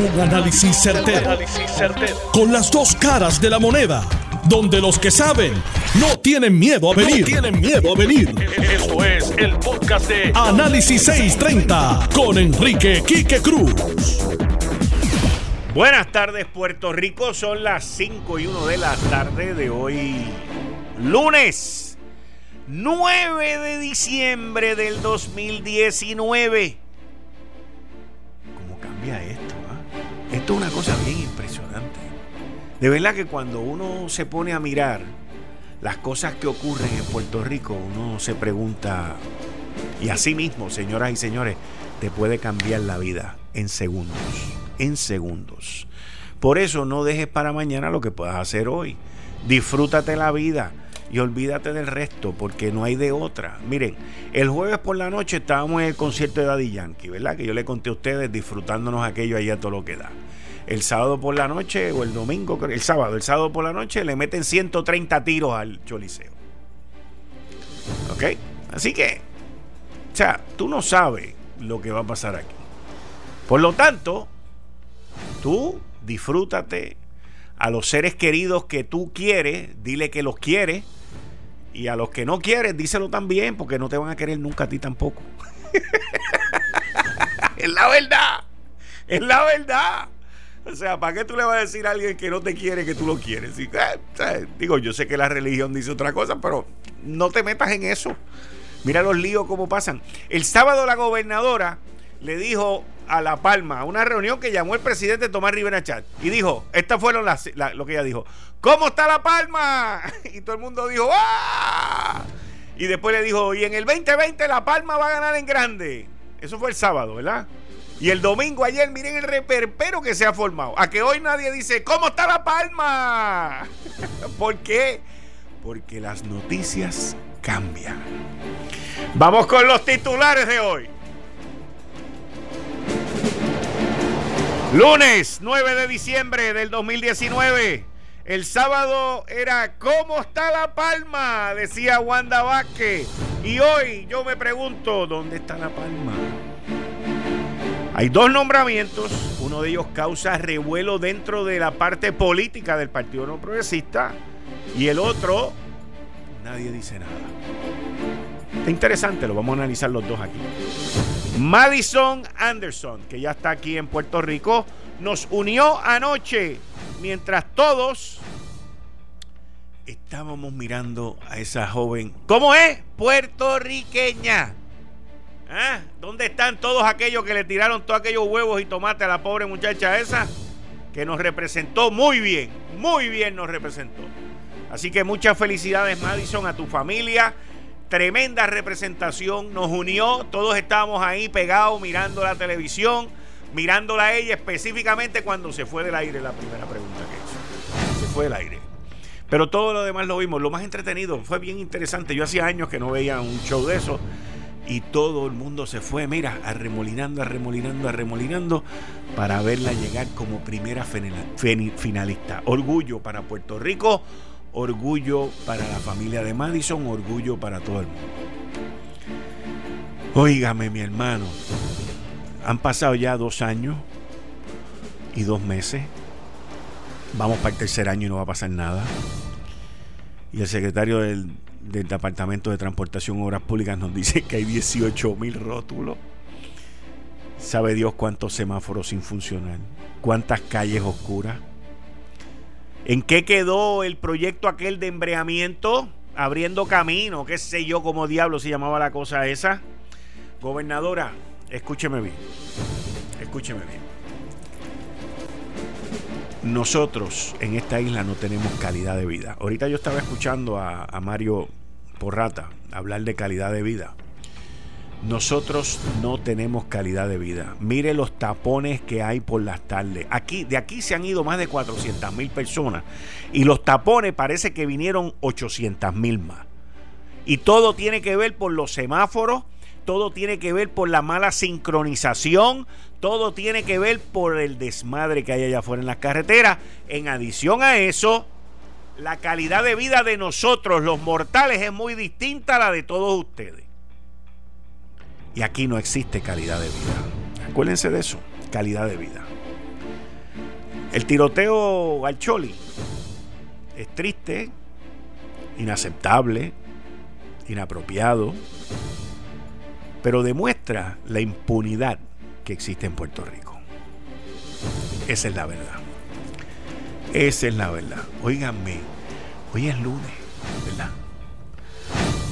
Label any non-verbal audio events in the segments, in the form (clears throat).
Un análisis certero, Con las dos caras de la moneda. Donde los que saben no tienen miedo a venir. tienen miedo a venir. Esto es el podcast de Análisis 630 con Enrique Quique Cruz. Buenas tardes, Puerto Rico. Son las 5 y 1 de la tarde de hoy, lunes 9 de diciembre del 2019. ¿Cómo cambia esto? Esto es una cosa bien impresionante. De verdad que cuando uno se pone a mirar las cosas que ocurren en Puerto Rico, uno se pregunta, y así mismo, señoras y señores, te puede cambiar la vida en segundos, en segundos. Por eso no dejes para mañana lo que puedas hacer hoy. Disfrútate la vida y olvídate del resto porque no hay de otra. Miren, el jueves por la noche estábamos en el concierto de Daddy Yankee, ¿verdad? Que yo le conté a ustedes disfrutándonos aquello allá todo lo que da. El sábado por la noche o el domingo, el sábado, el sábado por la noche le meten 130 tiros al Choliseo. ¿Ok? Así que, o sea, tú no sabes lo que va a pasar aquí. Por lo tanto, tú disfrútate a los seres queridos que tú quieres, dile que los quieres y a los que no quieres, díselo también, porque no te van a querer nunca a ti tampoco. (laughs) es la verdad. Es la verdad. O sea, ¿para qué tú le vas a decir a alguien que no te quiere que tú lo quieres? Eh, digo, yo sé que la religión dice otra cosa, pero no te metas en eso. Mira los líos cómo pasan. El sábado la gobernadora le dijo a La Palma, a una reunión que llamó el presidente Tomás Rivera Chat. Y dijo, estas fueron las, lo que ella dijo, ¿cómo está La Palma? (laughs) Y todo el mundo dijo, ¡ah! Y después le dijo, y en el 2020 La Palma va a ganar en grande. Eso fue el sábado, ¿verdad? Y el domingo ayer, miren el reperpero que se ha formado. A que hoy nadie dice, ¿cómo está La Palma? (laughs) ¿Por qué? Porque las noticias cambian. Vamos con los titulares de hoy. Lunes 9 de diciembre del 2019. El sábado era ¿Cómo está La Palma? Decía Wanda Vázquez. Y hoy yo me pregunto, ¿dónde está La Palma? Hay dos nombramientos. Uno de ellos causa revuelo dentro de la parte política del Partido No Progresista. Y el otro, nadie dice nada. Está interesante, lo vamos a analizar los dos aquí. Madison Anderson, que ya está aquí en Puerto Rico, nos unió anoche mientras todos estábamos mirando a esa joven. ¿Cómo es? Puertorriqueña. ¿Ah? ¿Dónde están todos aquellos que le tiraron todos aquellos huevos y tomates a la pobre muchacha esa? Que nos representó muy bien, muy bien nos representó. Así que muchas felicidades Madison a tu familia Tremenda representación, nos unió, todos estábamos ahí pegados mirando la televisión, mirándola a ella específicamente cuando se fue del aire la primera pregunta que hizo. Se fue del aire. Pero todo lo demás lo vimos. Lo más entretenido, fue bien interesante. Yo hacía años que no veía un show de eso. Y todo el mundo se fue, mira, arremolinando, arremolinando, arremolinando, para verla llegar como primera finalista. Orgullo para Puerto Rico, orgullo para la familia de Madison, orgullo para todo el mundo. Óigame, mi hermano, han pasado ya dos años y dos meses. Vamos para el tercer año y no va a pasar nada. Y el secretario del, Departamento de Transportación Obras Públicas nos dice que hay 18 mil rótulos. Sabe Dios cuántos semáforos sin funcionar, cuántas calles oscuras ¿En qué quedó el proyecto aquel de embreamiento? Abriendo camino, qué sé yo, cómo diablo se llamaba la cosa esa. Gobernadora, escúcheme bien. Escúcheme bien. Nosotros en esta isla no tenemos calidad de vida. Ahorita yo estaba escuchando a, a Mario Porrata hablar de calidad de vida. Nosotros no tenemos calidad de vida. Mire los tapones que hay por las tardes. Aquí, de aquí se han ido más de 400 mil personas. Y los tapones parece que vinieron 800 mil más. Y todo tiene que ver por los semáforos, todo tiene que ver por la mala sincronización, todo tiene que ver por el desmadre que hay allá afuera en las carreteras. En adición a eso, la calidad de vida de nosotros, los mortales, es muy distinta a la de todos ustedes. Y aquí no existe calidad de vida. Acuérdense de eso, calidad de vida. El tiroteo al Choli es triste, inaceptable, inapropiado, pero demuestra la impunidad que existe en Puerto Rico. Esa es la verdad. Esa es la verdad. Óiganme, hoy es lunes, ¿verdad?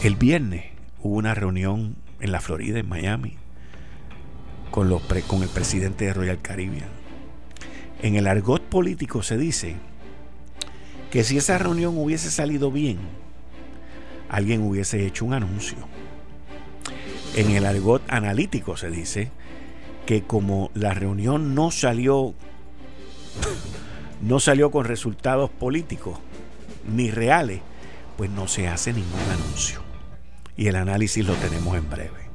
El viernes hubo una reunión en la Florida, en Miami, con, el presidente de Royal Caribbean. En el argot político se dice que si esa reunión hubiese salido bien, alguien hubiese hecho un anuncio. En el argot analítico se dice que como la reunión no salió (laughs) no salió con resultados políticos ni reales, pues no se hace ningún anuncio. Y el análisis lo tenemos en breve.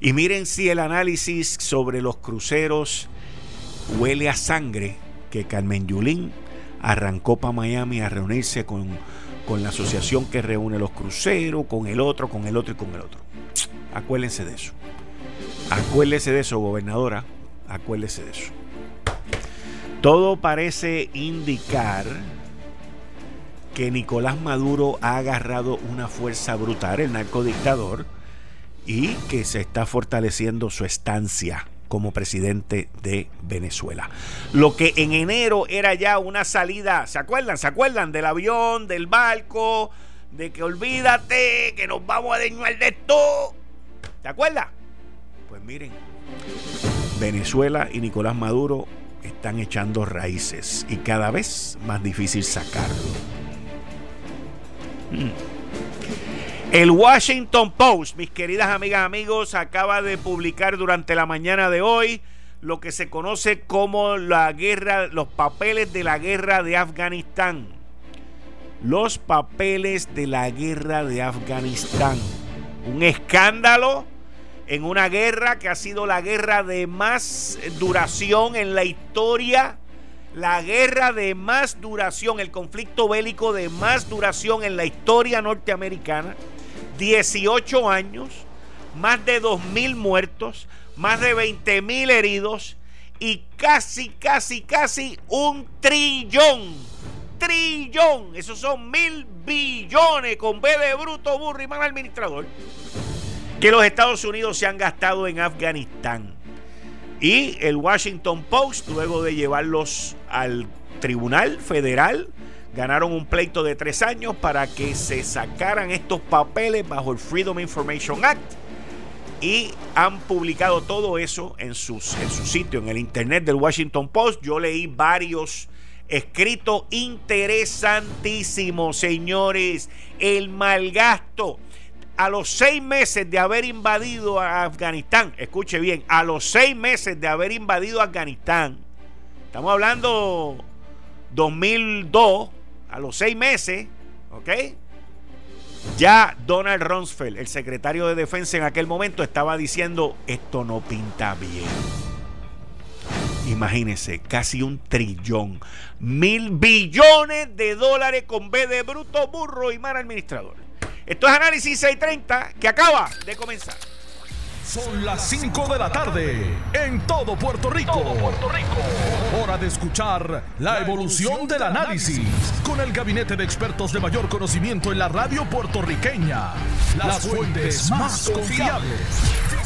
Y miren si el análisis sobre los cruceros huele a sangre que Carmen Yulín arrancó para Miami a reunirse con, con la asociación que reúne los cruceros, con el otro, con el otro y con el otro. Acuérdense de eso. Acuérdese de eso, gobernadora. Acuérdese de eso. Todo parece indicar que Nicolás Maduro ha agarrado una fuerza brutal, el narcodictador, y que se está fortaleciendo su estancia como presidente de Venezuela. Lo que en enero era ya una salida, ¿se acuerdan? ¿Se acuerdan del avión, del barco, de que olvídate, que nos vamos a deñar de esto? ¿Se acuerdan? Pues miren, Venezuela y Nicolás Maduro están echando raíces y cada vez más difícil sacarlo. Hmm. El Washington Post, mis queridas amigas, amigos, acaba de publicar durante la mañana de hoy lo que se conoce como la guerra, los papeles de la guerra de Afganistán. Los papeles de la guerra de Afganistán. Un escándalo en una guerra que ha sido la guerra de más duración en la historia, la guerra de más duración, el conflicto bélico de más duración en la historia norteamericana, 18 años, más de 2.000 muertos, más de 20.000 heridos y casi, casi, casi un trillón. Trillón. Esos son mil billones con B de bruto, burro y mal administrador que los Estados Unidos se han gastado en Afganistán. Y el Washington Post, luego de llevarlos al Tribunal Federal, ganaron un pleito de tres años para que se sacaran estos papeles bajo el Freedom Information Act. Y han publicado todo eso en, en su sitio, en el internet del Washington Post. Yo leí varios escritos interesantísimos, señores. El malgasto a los seis meses de haber invadido a Afganistán, escuche bien, a los seis meses de haber invadido Afganistán, estamos hablando 2002, a los seis meses, ¿ok? Ya Donald Rumsfeld, el secretario de defensa en aquel momento, estaba diciendo, esto no pinta bien. Imagínense, casi un trillón, mil billones de dólares con B de bruto, burro y mal administrador. Esto es Análisis 630 que acaba de comenzar. Son las 5 de la tarde en todo Puerto Rico. Puerto Rico. Hora de escuchar la evolución del análisis con el gabinete de expertos de mayor conocimiento en la radio puertorriqueña. Las fuentes más confiables.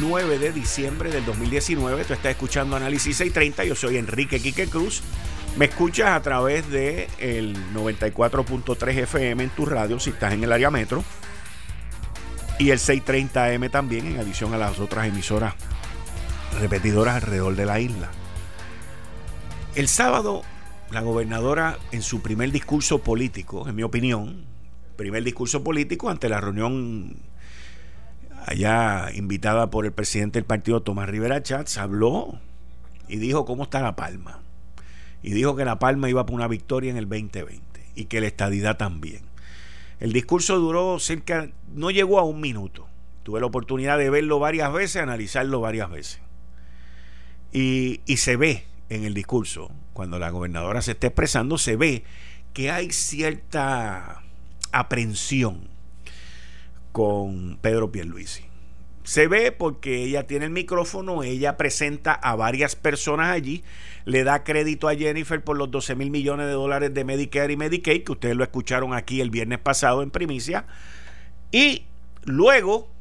9 de diciembre del 2019. Tú estás escuchando Análisis 630. Yo soy Enrique Quique Cruz. Me escuchas a través de el 94.3 FM en tu radio si estás en el área metro. Y el 630M también en adición a las otras emisoras repetidoras alrededor de la isla. El sábado, la gobernadora en su primer discurso político, en mi opinión, primer discurso político ante la reunión allá invitada por el presidente del partido Tomás Rivera Chats, habló y dijo cómo está La Palma. Y dijo que La Palma iba por una victoria en el 2020. y que la estadidad también. El discurso duró cerca, no llegó a un minuto. Tuve la oportunidad de verlo varias veces, analizarlo varias veces. Y, y se ve en el discurso, cuando la gobernadora se está expresando, se ve que hay cierta aprensión con Pedro Pierluisi. Se ve porque ella tiene el micrófono, ella presenta a varias personas allí, le da crédito a Jennifer por los 12 mil millones de dólares de Medicare y Medicaid, que ustedes lo escucharon aquí el viernes pasado en primicia, y luego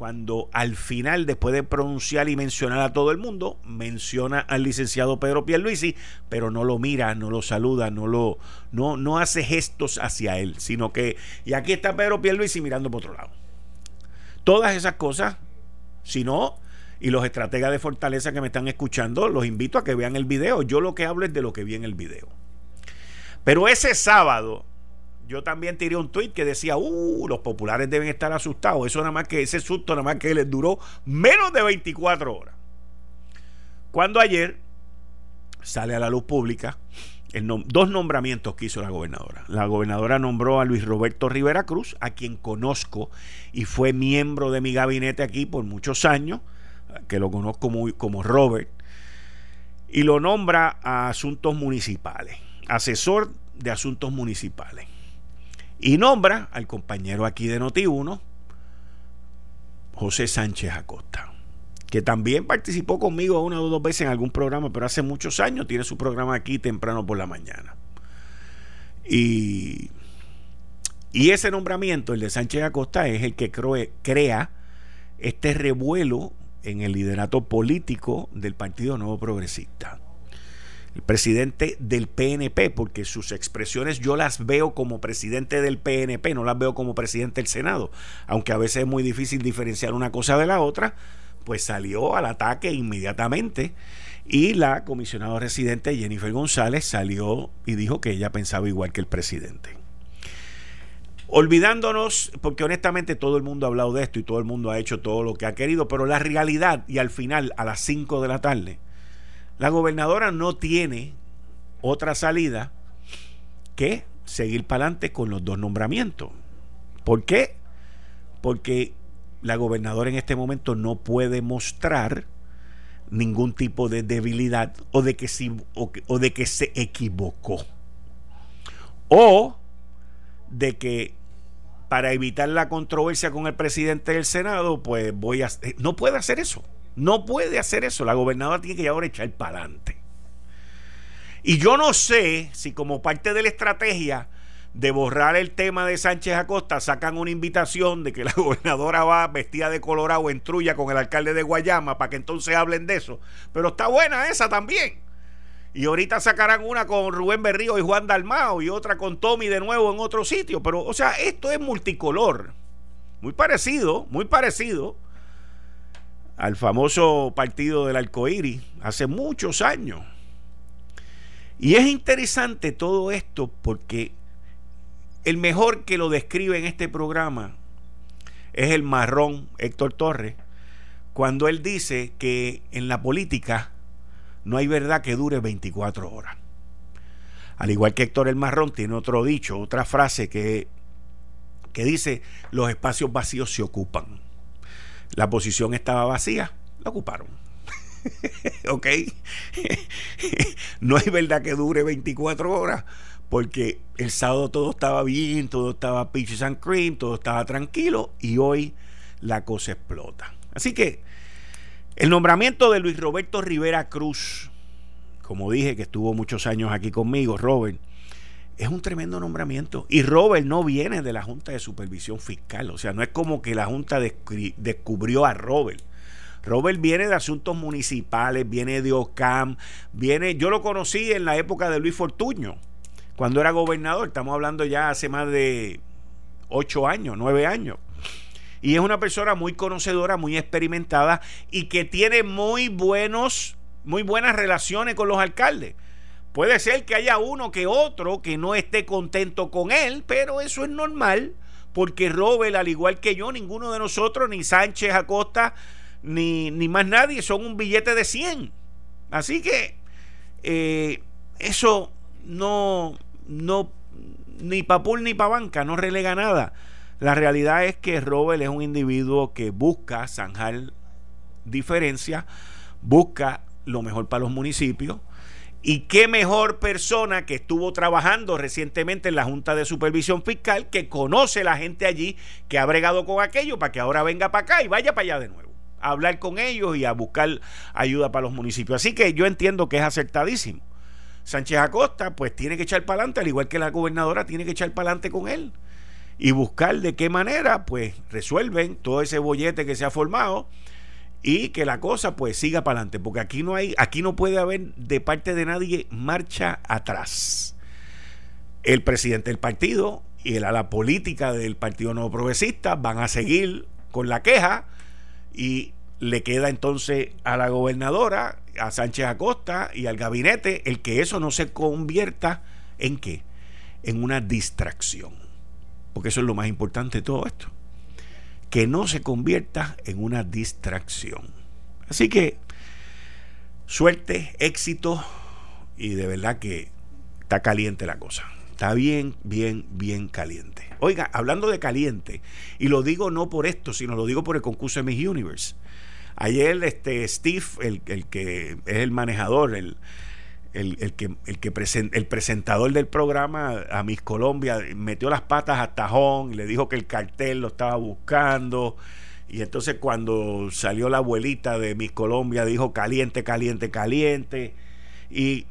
cuando al final, después de pronunciar y mencionar a todo el mundo, menciona al licenciado Pedro Pierluisi, pero no lo mira, no lo saluda, no lo no, no hace gestos hacia él, sino que y aquí está Pedro Pierluisi mirando por otro lado. Todas esas cosas, si no, y los estrategas de fortaleza que me están escuchando, los invito a que vean el video. Yo lo que hablo es de lo que vi en el video. Pero ese sábado, yo también tiré un tweet que decía, uh, los populares deben estar asustados. Eso nada más que ese susto nada más que les duró menos de 24 horas. Cuando ayer sale a la luz pública dos nombramientos que hizo la gobernadora. La gobernadora nombró a Luis Roberto Rivera Cruz, a quien conozco y fue miembro de mi gabinete aquí por muchos años, que lo conozco como Robert, y lo nombra a asuntos municipales, asesor de asuntos municipales. Y nombra al compañero aquí de Noti1, José Sánchez Acosta, que también participó conmigo una o dos veces en algún programa, pero hace muchos años tiene su programa aquí temprano por la mañana. Y, y ese nombramiento, el de Sánchez Acosta, es el que crea este revuelo en el liderato político del Partido Nuevo Progresista el presidente del PNP, porque sus expresiones yo las veo como presidente del PNP, no las veo como presidente del Senado, aunque a veces es muy difícil diferenciar una cosa de la otra, pues salió al ataque inmediatamente y la comisionada residente Jennifer González salió y dijo que ella pensaba igual que el presidente. Olvidándonos, porque honestamente todo el mundo ha hablado de esto y todo el mundo ha hecho todo lo que ha querido, pero la realidad y al final a las 5 de la tarde, la gobernadora no tiene otra salida que seguir para adelante con los dos nombramientos. ¿Por qué? Porque la gobernadora en este momento no puede mostrar ningún tipo de debilidad o de que, o de que se equivocó. O de que para evitar la controversia con el presidente del Senado, pues voy a... No puede hacer eso. No puede hacer eso. La gobernadora tiene que ahora echar para adelante. Y yo no sé si como parte de la estrategia de borrar el tema de Sánchez Acosta sacan una invitación de que la (laughs) gobernadora va vestida de colorado en trulla con el alcalde de Guayama para que entonces hablen de eso. Pero está buena esa también. Y ahorita sacarán una con Rubén Berrío y Juan Dalmao y otra con Tommy de nuevo en otro sitio. Pero, o sea, esto es multicolor. Muy parecido, muy parecido al famoso partido del arcoíris hace muchos años. Y es interesante todo esto porque el mejor que lo describe en este programa es el marrón Héctor Torres, cuando él dice que en la política no hay verdad que dure 24 horas. Al igual que Héctor el Marrón tiene otro dicho, otra frase que, que dice, los espacios vacíos se ocupan la posición estaba vacía, la ocuparon. (laughs) ¿Ok? (laughs) no es verdad que dure 24 horas, porque el sábado todo estaba bien, todo estaba peaches and cream, todo estaba tranquilo, y hoy la cosa explota. Así que el nombramiento de Luis Roberto Rivera Cruz, como dije que estuvo muchos años aquí conmigo, Robert, es un tremendo nombramiento. Y Robert no viene de la Junta de Supervisión Fiscal. O sea, no es como que la Junta descubrió a Robert. Robert viene de asuntos municipales, viene de OCAM, viene, yo lo conocí en la época de Luis Fortuño, cuando era gobernador, estamos hablando ya hace más de ocho años, nueve años. Y es una persona muy conocedora, muy experimentada y que tiene muy buenos, muy buenas relaciones con los alcaldes. Puede ser que haya uno que otro que no esté contento con él, pero eso es normal, porque Robert, al igual que yo, ninguno de nosotros, ni Sánchez Acosta, ni, ni más nadie, son un billete de 100. Así que eh, eso no, no, ni pa' pool ni pa' banca, no relega nada. La realidad es que Robert es un individuo que busca zanjar diferencias, busca lo mejor para los municipios. Y qué mejor persona que estuvo trabajando recientemente en la Junta de Supervisión Fiscal, que conoce la gente allí, que ha bregado con aquello, para que ahora venga para acá y vaya para allá de nuevo, a hablar con ellos y a buscar ayuda para los municipios. Así que yo entiendo que es acertadísimo. Sánchez Acosta, pues tiene que echar para adelante, al igual que la gobernadora tiene que echar para adelante con él y buscar de qué manera, pues resuelven todo ese bollete que se ha formado y que la cosa pues siga para adelante, porque aquí no hay, aquí no puede haber de parte de nadie marcha atrás. El presidente del partido y el ala política del Partido Nuevo Progresista van a seguir con la queja y le queda entonces a la gobernadora, a Sánchez Acosta y al gabinete el que eso no se convierta en qué? En una distracción. Porque eso es lo más importante de todo esto que no se convierta en una distracción. Así que suerte, éxito y de verdad que está caliente la cosa. Está bien, bien, bien caliente. Oiga, hablando de caliente, y lo digo no por esto, sino lo digo por el concurso de Miss Universe. Ayer este Steve, el, el que es el manejador, el, el, que, el, que el presentador del programa a Miss Colombia metió las patas a Tajón le dijo que el cartel lo estaba buscando. Y entonces cuando salió la abuelita de Miss Colombia dijo caliente, caliente, caliente. Y,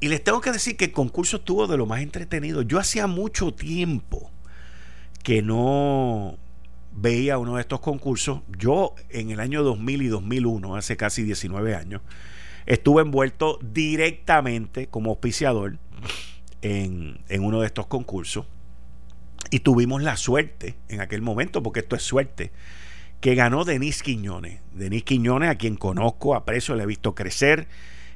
y les tengo que decir que el concurso estuvo de lo más entretenido. Yo hacía mucho tiempo que no veía uno de estos concursos. Yo en el año 2000 y 2001, hace casi 19 años, estuve envuelto directamente como auspiciador en, uno de estos concursos y tuvimos la suerte en aquel momento, porque esto es suerte, que ganó Denise Quiñones. Denise Quiñones, a quien conozco, aprecio, le he visto crecer.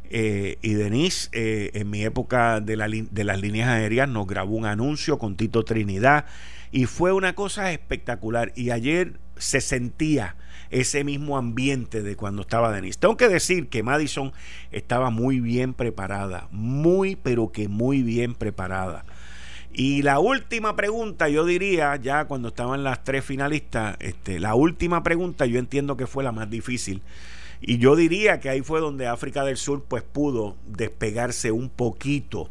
Eh, y Denise, eh, en mi época de, de las líneas aéreas, nos grabó un anuncio con Tito Trinidad y fue una cosa espectacular. Y ayer se sentía ese mismo ambiente de cuando estaba Denise. Tengo que decir que Madison estaba muy bien preparada, muy, pero que muy bien preparada. Y la última pregunta, yo diría, ya cuando estaban las tres finalistas, este, la última pregunta yo entiendo que fue la más difícil. Y yo diría que ahí fue donde África del Sur pues pudo despegarse un poquito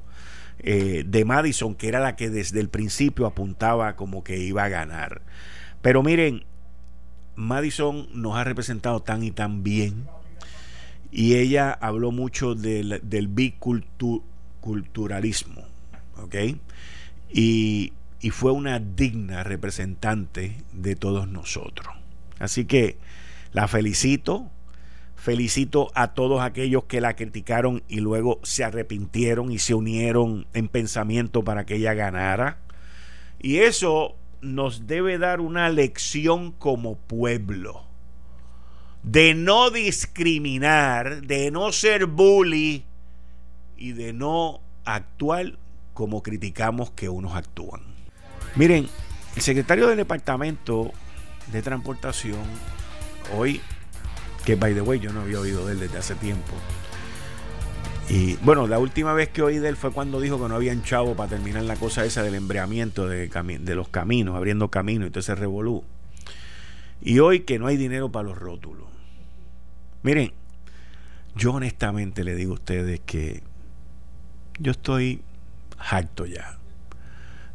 eh, de Madison, que era la que desde el principio apuntaba como que iba a ganar. Pero miren, Madison nos ha representado tan y tan bien y ella habló mucho del, biculturalismo, ¿ok? Y fue una digna representante de todos nosotros. Así que la felicito, felicito a todos aquellos que la criticaron y luego se arrepintieron y se unieron en pensamiento para que ella ganara. Y eso nos debe dar una lección como pueblo de no discriminar, de no ser bully y de no actuar como criticamos que unos actúan. Miren, el secretario del Departamento de Transportación, hoy, que by the way yo no había oído de él desde hace tiempo, y bueno, la última vez que oí de él fue cuando dijo que no habían chavo para terminar la cosa esa del embreamiento de, de los caminos, abriendo caminos y todo ese revolú. Y hoy que no hay dinero para los rótulos. Miren, yo honestamente le digo a ustedes que yo estoy harto ya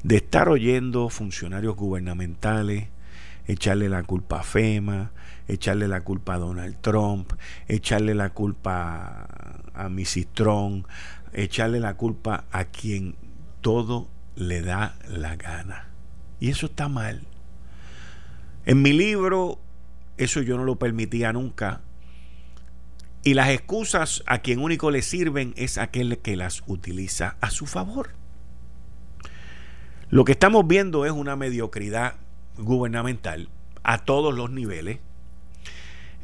de estar oyendo funcionarios gubernamentales echarle la culpa a FEMA, echarle la culpa a Donald Trump, echarle la culpa a Mrs. Trump, echarle la culpa a quien todo le da la gana. Y eso está mal. En mi libro, eso yo no lo permitía nunca. Y las excusas a quien único le sirven es aquel que las utiliza a su favor. Lo que estamos viendo es una mediocridad gubernamental a todos los niveles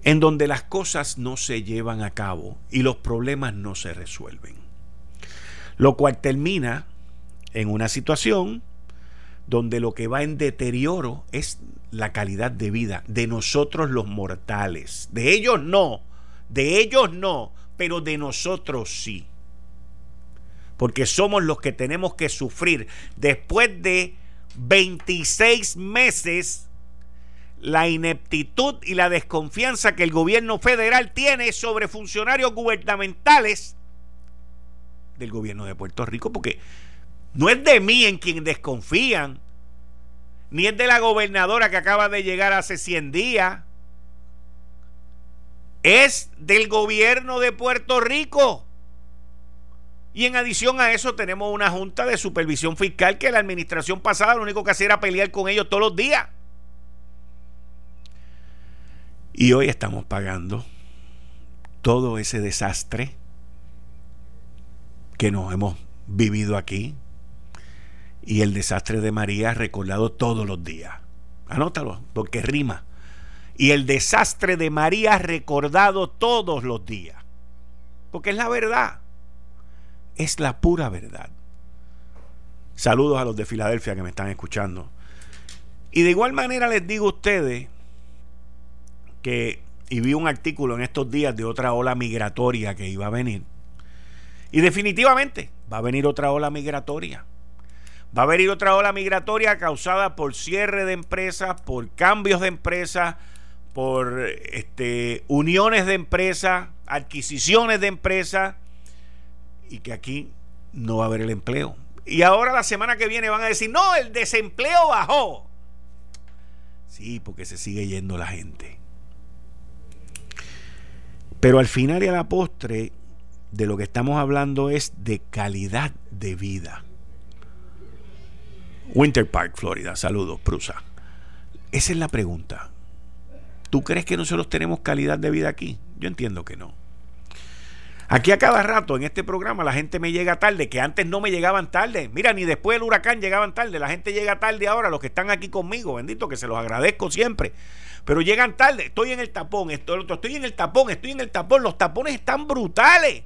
en donde las cosas no se llevan a cabo y los problemas no se resuelven. Lo cual termina en una situación donde lo que va en deterioro es la calidad de vida de nosotros los mortales. De ellos no, de ellos no, pero de nosotros sí. porque somos los que tenemos que sufrir después de 26 meses la ineptitud y la desconfianza que el gobierno federal tiene sobre funcionarios gubernamentales del gobierno de Puerto Rico, porque no es de mí en quien desconfían, ni es de la gobernadora que acaba de llegar hace 100 días, es del gobierno de Puerto Rico. Y en adición a eso tenemos una junta de supervisión fiscal que la administración pasada lo único que hacía era pelear con ellos todos los días. Y hoy estamos pagando todo ese desastre que nos hemos vivido aquí. Y el desastre de María recordado todos los días. Anótalo, porque rima. Y el desastre de María recordado todos los días. Porque es la verdad. Es la pura verdad. Saludos a los de Filadelfia que me están escuchando. Y de igual manera les digo a ustedes y vi un artículo en estos días de otra ola migratoria que iba a venir. Y definitivamente va a venir otra ola migratoria. Va a venir otra ola migratoria causada por cierre de empresas, por cambios de empresas, por este, uniones de empresas, adquisiciones de empresas, y que aquí no va a haber el empleo. Y ahora la semana que viene van a decir, no, el desempleo bajó. Sí, porque se sigue yendo la gente. Pero al final y a la postre, de lo que estamos hablando es de calidad de vida. Winter Park, Florida. Saludos, Prusa. Esa es la pregunta. ¿Tú crees que nosotros tenemos calidad de vida aquí? Yo entiendo que no. Aquí a cada rato en este programa la gente me llega tarde, que antes no me llegaban tarde. Mira, ni después del huracán llegaban tarde. La gente llega tarde ahora, los que están aquí conmigo, bendito, que se los agradezco siempre pero llegan tarde. Estoy en el tapón, estoy, en el tapón, estoy en el tapón. Los tapones están brutales.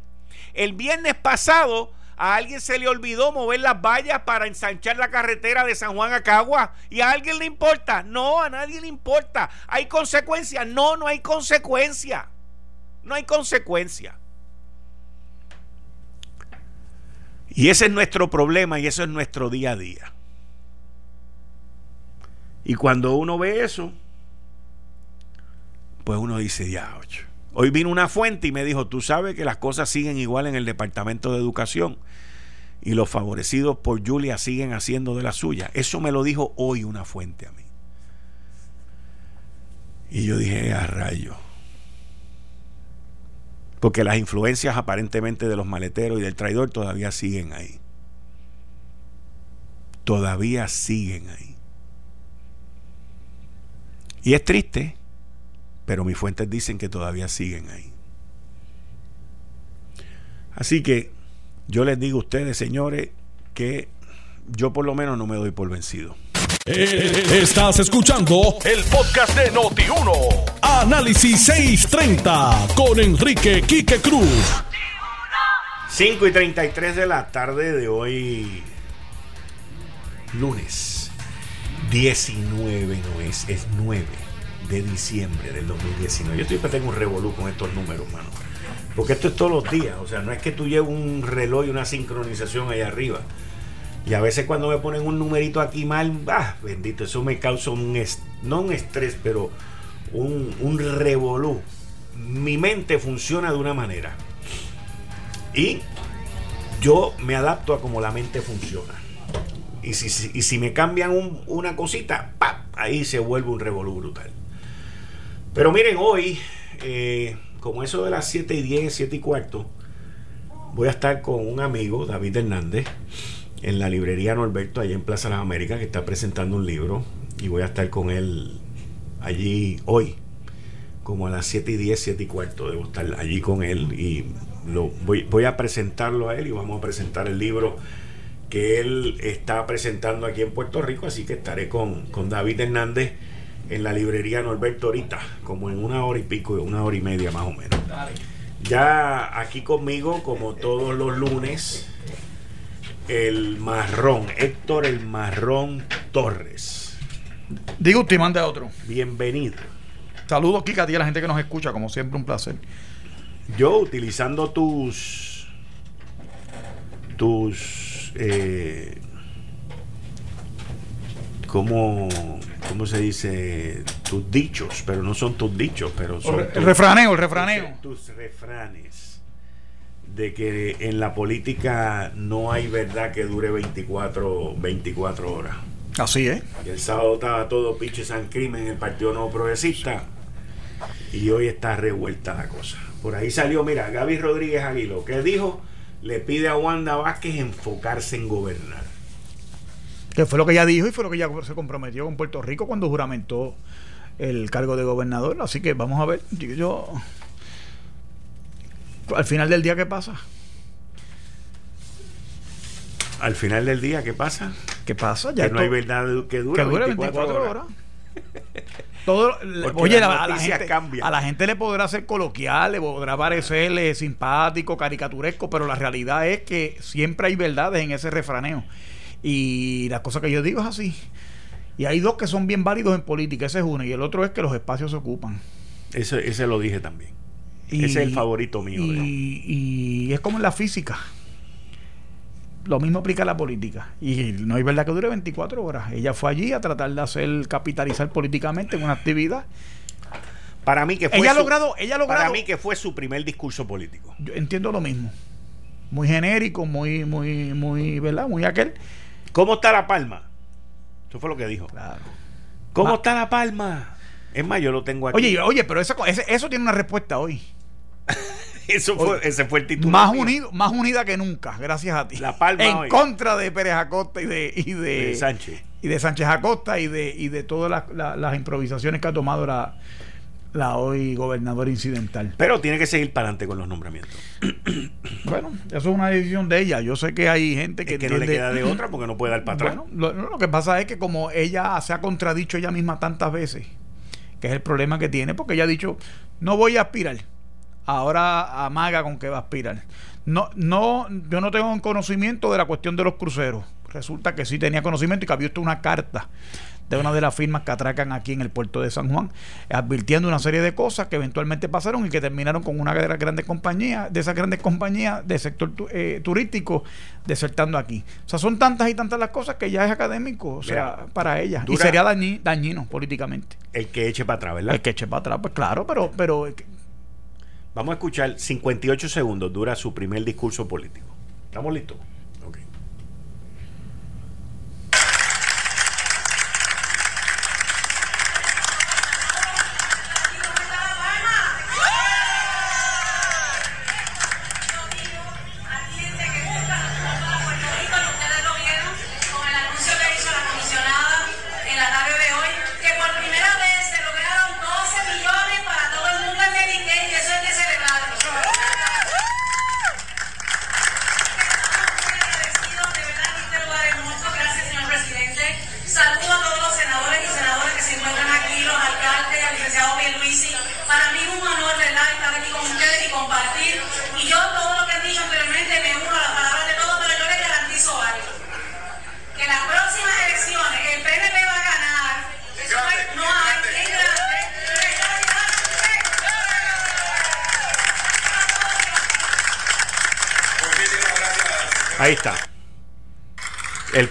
El viernes pasado a alguien se le olvidó mover las vallas para ensanchar la carretera de San Juan a Cagua. ¿Y a alguien le importa? No, a nadie le importa. ¿Hay consecuencias? No, no hay consecuencia. No hay consecuencia. Y ese es nuestro problema y eso es nuestro día a día. Y cuando uno ve eso, pues uno dice, ya, ocho. Hoy vino una fuente y me dijo, tú sabes que las cosas siguen igual en el Departamento de Educación y los favorecidos por Julia siguen haciendo de la suya. Eso me lo dijo hoy una fuente a mí. Y yo dije, a rayo. Porque las influencias aparentemente de los maleteros y del traidor todavía siguen ahí. Todavía siguen ahí. Y es triste pero mis fuentes dicen que todavía siguen ahí. Así que yo les digo a ustedes, señores, que yo por lo menos no me doy por vencido. Eh, estás escuchando el podcast de Noti1. Análisis 630 con Enrique Quique Cruz. 5 y 33 de la tarde de hoy, lunes 19, no es, es 9 de diciembre del 2019. Yo estoy tengo un revolú con estos números, mano. Porque esto es todos los días. O sea, no es que tú lleves un reloj y una sincronización ahí arriba. Y a veces cuando me ponen un numerito aquí mal, ah, bendito, eso me causa un, no un estrés, pero un, un revolú. Mi mente funciona de una manera. Y yo me adapto a cómo la mente funciona. Y si, y si me cambian una cosita, ahí se vuelve un revolú brutal. Pero miren, hoy, eh, como eso de las 7 y 10, 7 y cuarto, voy a estar con un amigo, David Hernández, en la librería Norberto, allá en Plaza Las Américas, que está presentando un libro. Y voy a estar con él allí hoy, como a las 7 y 10, 7 y cuarto. Debo estar allí con él y lo, voy, voy a presentarlo a él y vamos a presentar el libro que él está presentando aquí en Puerto Rico. Así que estaré con, con David Hernández en la librería Norberto ahorita, como en una hora y pico, una hora y media más o menos. Ya aquí conmigo, como todos los lunes, el marrón, Héctor el marrón Torres. Digo usted, manda otro. Bienvenido. Saludos, Kika, a ti a la gente que nos escucha, como siempre, un placer. Yo, utilizando tus tus eh, ¿cómo, ¿cómo se dice? tus dichos, pero no son tus dichos, pero son el refraneo, el refraneo. Tus, refranes de que en la política no hay verdad que dure 24, 24 horas. Así es. Y el sábado estaba todo pinche San Crimen en el Partido Nuevo Progresista y hoy está revuelta la cosa. Por ahí salió, mira, Gaby Rodríguez Aguilo, que dijo, le pide a Wanda Vázquez enfocarse en gobernar. Que fue lo que ella dijo y fue lo que ella se comprometió con Puerto Rico cuando juramentó el cargo de gobernador. Así que vamos a ver. Yo, al final del día, ¿qué pasa? Al final del día, ¿qué pasa? ¿Qué pasa? Ya que no hay verdad que dure, 24, horas. (laughs) Todo, oye, a, la gente, cambia. a la gente le podrá ser coloquial, le podrá parecerle simpático, caricaturesco, pero la realidad es que siempre hay verdades en ese refraneo. Y la cosa que yo digo es así. Y hay dos que son bien válidos en política, ese es uno, y el otro es que los espacios se ocupan. Ese, ese lo dije también. ese es el favorito mío. Y, y, es como en la física. Lo mismo aplica a la política. Y no es verdad que dure 24 horas. Ella fue allí a tratar de hacer capitalizar políticamente en una actividad. Para mí que fue ella ha logrado, ella Para mí que fue su primer discurso político. Yo entiendo lo mismo. Muy genérico, muy, muy, muy, ¿verdad? Muy aquel. ¿Cómo está La Palma? Eso fue lo que dijo. Claro. ¿Cómo está La Palma? Es más, yo lo tengo aquí. Oye, oye, pero eso, eso tiene una respuesta hoy. (laughs) eso fue, ese fue el título. Más, unido, más unida que nunca, gracias a ti. La Palma En contra de Pérez Acosta y de, y de, Sánchez. Y de Sánchez Acosta y de, y de todas las improvisaciones que ha tomado la, la hoy gobernadora incidental. Pero tiene que seguir para adelante con los nombramientos. (clears throat) bueno, eso es una decisión de ella. Yo sé que hay gente que, que no le queda de otra porque no puede dar para atrás. Bueno, lo, que pasa es que como ella se ha contradicho ella misma tantas veces, que es el problema que tiene, porque ella ha dicho, no voy a aspirar. Ahora amaga con que va a aspirar. No, no, yo no tengo conocimiento de la cuestión de los cruceros. Resulta que sí tenía conocimiento y que había visto una carta de una de las firmas que atracan aquí en el puerto de San Juan, advirtiendo una serie de cosas que eventualmente pasaron y que terminaron con una de las grandes compañías, de esas grandes compañías del sector eh, turístico, desertando aquí. O sea, son tantas y tantas las cosas que ya es académico, o sea, para ella. y sería dañino políticamente. El que eche para atrás, ¿verdad? El que eche para atrás, pues claro, pero... pero Vamos a escuchar 58 segundos, dura su primer discurso político. ¿Estamos listos?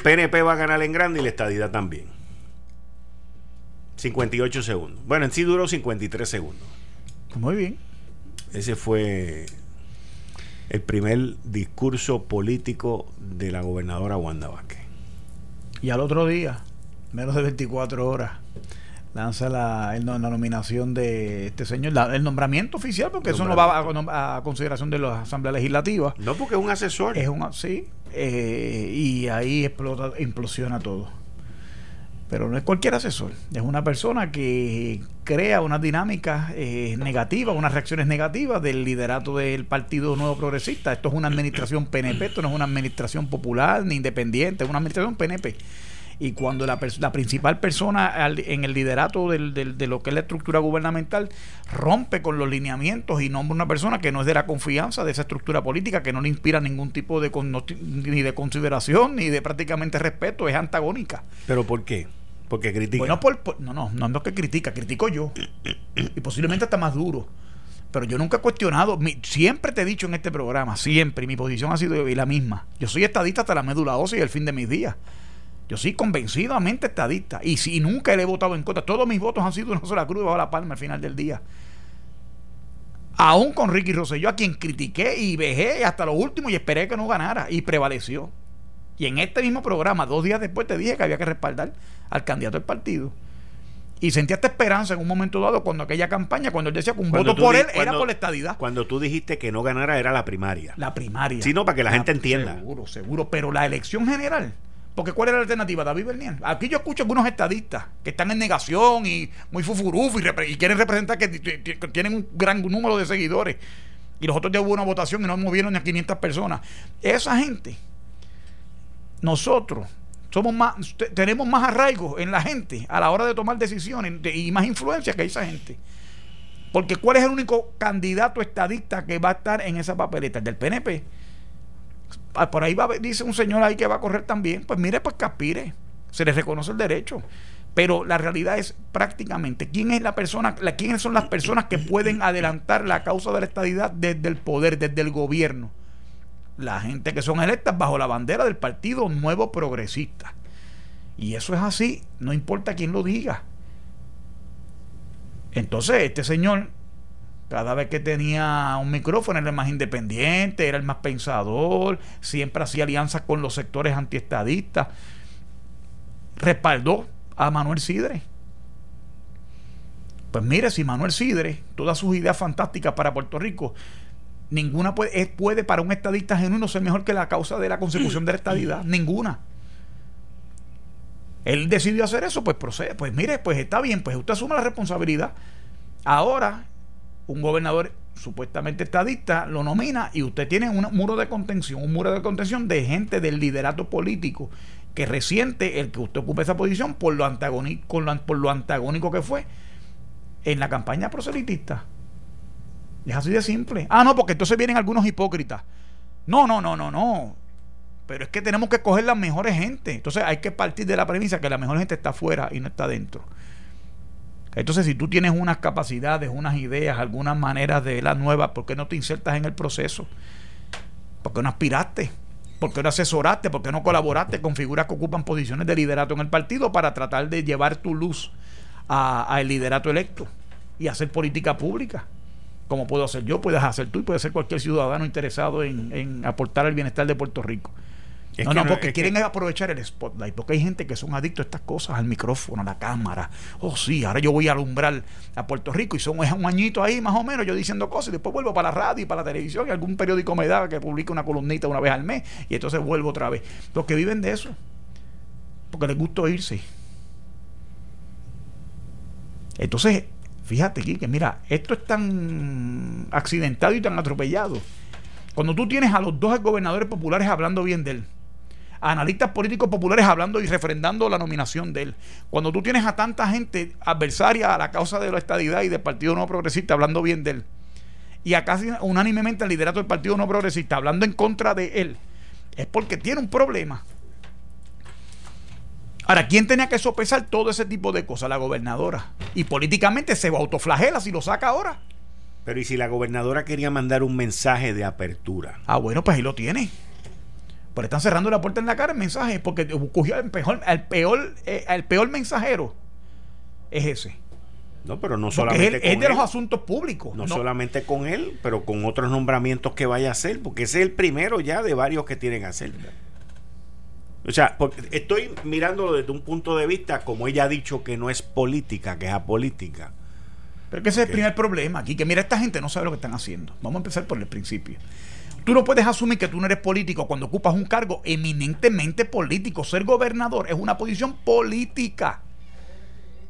PNP va a ganar en grande y la estadidad también. 58 segundos. Bueno, en sí duró 53 segundos. Muy bien. Ese fue el primer discurso político de la gobernadora Wanda Vázquez. Y al otro día, menos de 24 horas, lanza la, nominación de este señor, el nombramiento oficial, porque eso no va a, consideración de la Asamblea Legislativa. No, porque es un asesor. Es un, sí, eh, y ahí explota, implosiona todo. Pero no es cualquier asesor, es una persona que crea una dinámica eh, negativa, unas reacciones negativas del liderato del Partido Nuevo Progresista. Esto es una administración PNP, esto no es una administración popular ni independiente, es una administración PNP y cuando la, la principal persona en el liderato del, de lo que es la estructura gubernamental rompe con los lineamientos y nombra una persona que no es de la confianza de esa estructura política, que no le inspira ningún tipo de ni de consideración ni de prácticamente respeto, es antagónica. ¿Pero por qué? Porque critica. Bueno, por, no, no, no es que critica, critico yo. Y posiblemente está más duro Pero yo nunca he cuestionado, siempre te he dicho en este programa, siempre, y mi posición ha sido la misma. Yo soy estadista hasta la médula ósea y el fin de mis días. Yo soy convencidamente estadista. Y si nunca le he votado en contra, todos mis votos han sido una sola cruz bajo la palma al final del día. Aún con Ricky Rosselló, a quien critiqué y vejé hasta lo último y esperé que no ganara. Y prevaleció. Y en este mismo programa, dos días después, te dije que había que respaldar al candidato del partido. Y sentí esta esperanza en un momento dado cuando aquella campaña, cuando él decía que un voto por él era por la estadidad. Cuando tú dijiste que no ganara era la primaria. La primaria. Sí, no, para que la, gente entienda. Seguro, seguro. Pero la elección general, porque ¿cuál era la alternativa? David Bernier. Aquí yo escucho algunos estadistas que están en negación y muy fufurufo y, quieren representar que, tienen un gran número de seguidores. Y los otros ya hubo una votación y no movieron ni a 500 personas. Esa gente, nosotros, somos más, tenemos más arraigo en la gente a la hora de tomar decisiones y más influencia que esa gente. Porque ¿cuál es el único candidato estadista que va a estar en esa papeleta? El del PNP. Ah, por ahí va, dice un señor ahí que va a correr también. Pues mire, pues que aspire. Se le reconoce el derecho. Pero la realidad es prácticamente quién es la persona, quiénes son las personas que pueden adelantar la causa de la estadidad desde el poder, desde el gobierno la gente que son electas bajo la bandera del Partido Nuevo Progresista. Y eso es así, no importa quién lo diga. Entonces, este señor, cada vez que tenía un micrófono, era el más independiente, era el más pensador, siempre hacía alianzas con los sectores antiestadistas. Respaldó a Manuel Sidre. Pues mire, si Manuel Sidre, todas sus ideas fantásticas para Puerto Rico, Ninguna puede, puede para un estadista genuino ser mejor que la causa de la consecución de la estadidad. (clears throat) Ninguna. Él decidió hacer eso, pues procede. Pues mire, pues está bien, pues usted asume la responsabilidad. Ahora, un gobernador supuestamente estadista lo nomina y usted tiene un muro de contención, un muro de contención de gente del liderato político que resiente el que usted ocupe esa posición por lo antagónico, por lo antagónico que fue en la campaña proselitista. Es así de simple. Ah, no, porque entonces vienen algunos hipócritas. No, no, no, no, no. Pero es que tenemos que coger las mejores gente. Entonces hay que partir de la premisa que la mejor gente está afuera y no está dentro. Entonces, si tú tienes unas capacidades, unas ideas, algunas maneras de la nueva, ¿por qué no te insertas en el proceso? ¿Por qué no aspiraste? ¿Por qué no asesoraste? ¿Por qué no colaboraste con figuras que ocupan posiciones de liderato en el partido para tratar de llevar tu luz al liderato electo y hacer política pública? como puedo hacer yo, puedes hacer tú y puede ser cualquier ciudadano interesado en, aportar al bienestar de Puerto Rico. No, no, porque quieren aprovechar el spotlight, porque hay gente que son adictos a estas cosas, al micrófono, a la cámara. Oh, sí, ahora yo voy a alumbrar a Puerto Rico y son un añito ahí más o menos yo diciendo cosas y después vuelvo para la radio y para la televisión y algún periódico me da que publique una columnita una vez al mes y entonces vuelvo otra vez. Los que viven de eso, porque les gusta oírse. Entonces, Fíjate, que mira, esto es tan accidentado y tan atropellado. Cuando tú tienes a los dos gobernadores populares hablando bien de él, analistas políticos populares hablando y refrendando la nominación de él, cuando tú tienes a tanta gente adversaria a la causa de la estadidad y del Partido No Progresista hablando bien de él, y a casi unánimemente al liderato del Partido No Progresista hablando en contra de él, es porque tiene un problema Ahora, ¿quién tenía que sopesar todo ese tipo de cosas? La gobernadora. Y políticamente se autoflagela si lo saca ahora. Pero ¿y si la gobernadora quería mandar un mensaje de apertura? Ah, bueno, pues ahí lo tiene. Pero están cerrando la puerta en la cara el mensaje, porque cogió el peor, el peor, eh, el peor mensajero es ese. No, pero no solamente es, es de los asuntos públicos. No, solamente con él, pero con otros nombramientos que vaya a hacer, porque ese es el primero ya de varios que tienen que hacer. O sea, porque estoy mirándolo desde un punto de vista, como ella ha dicho, que no es política, que es apolítica. Pero que ese es el primer problema aquí, que mira, esta gente no sabe lo que están haciendo. Vamos a empezar por el principio. Tú no puedes asumir que tú no eres político cuando ocupas un cargo eminentemente político. Ser gobernador es una posición política.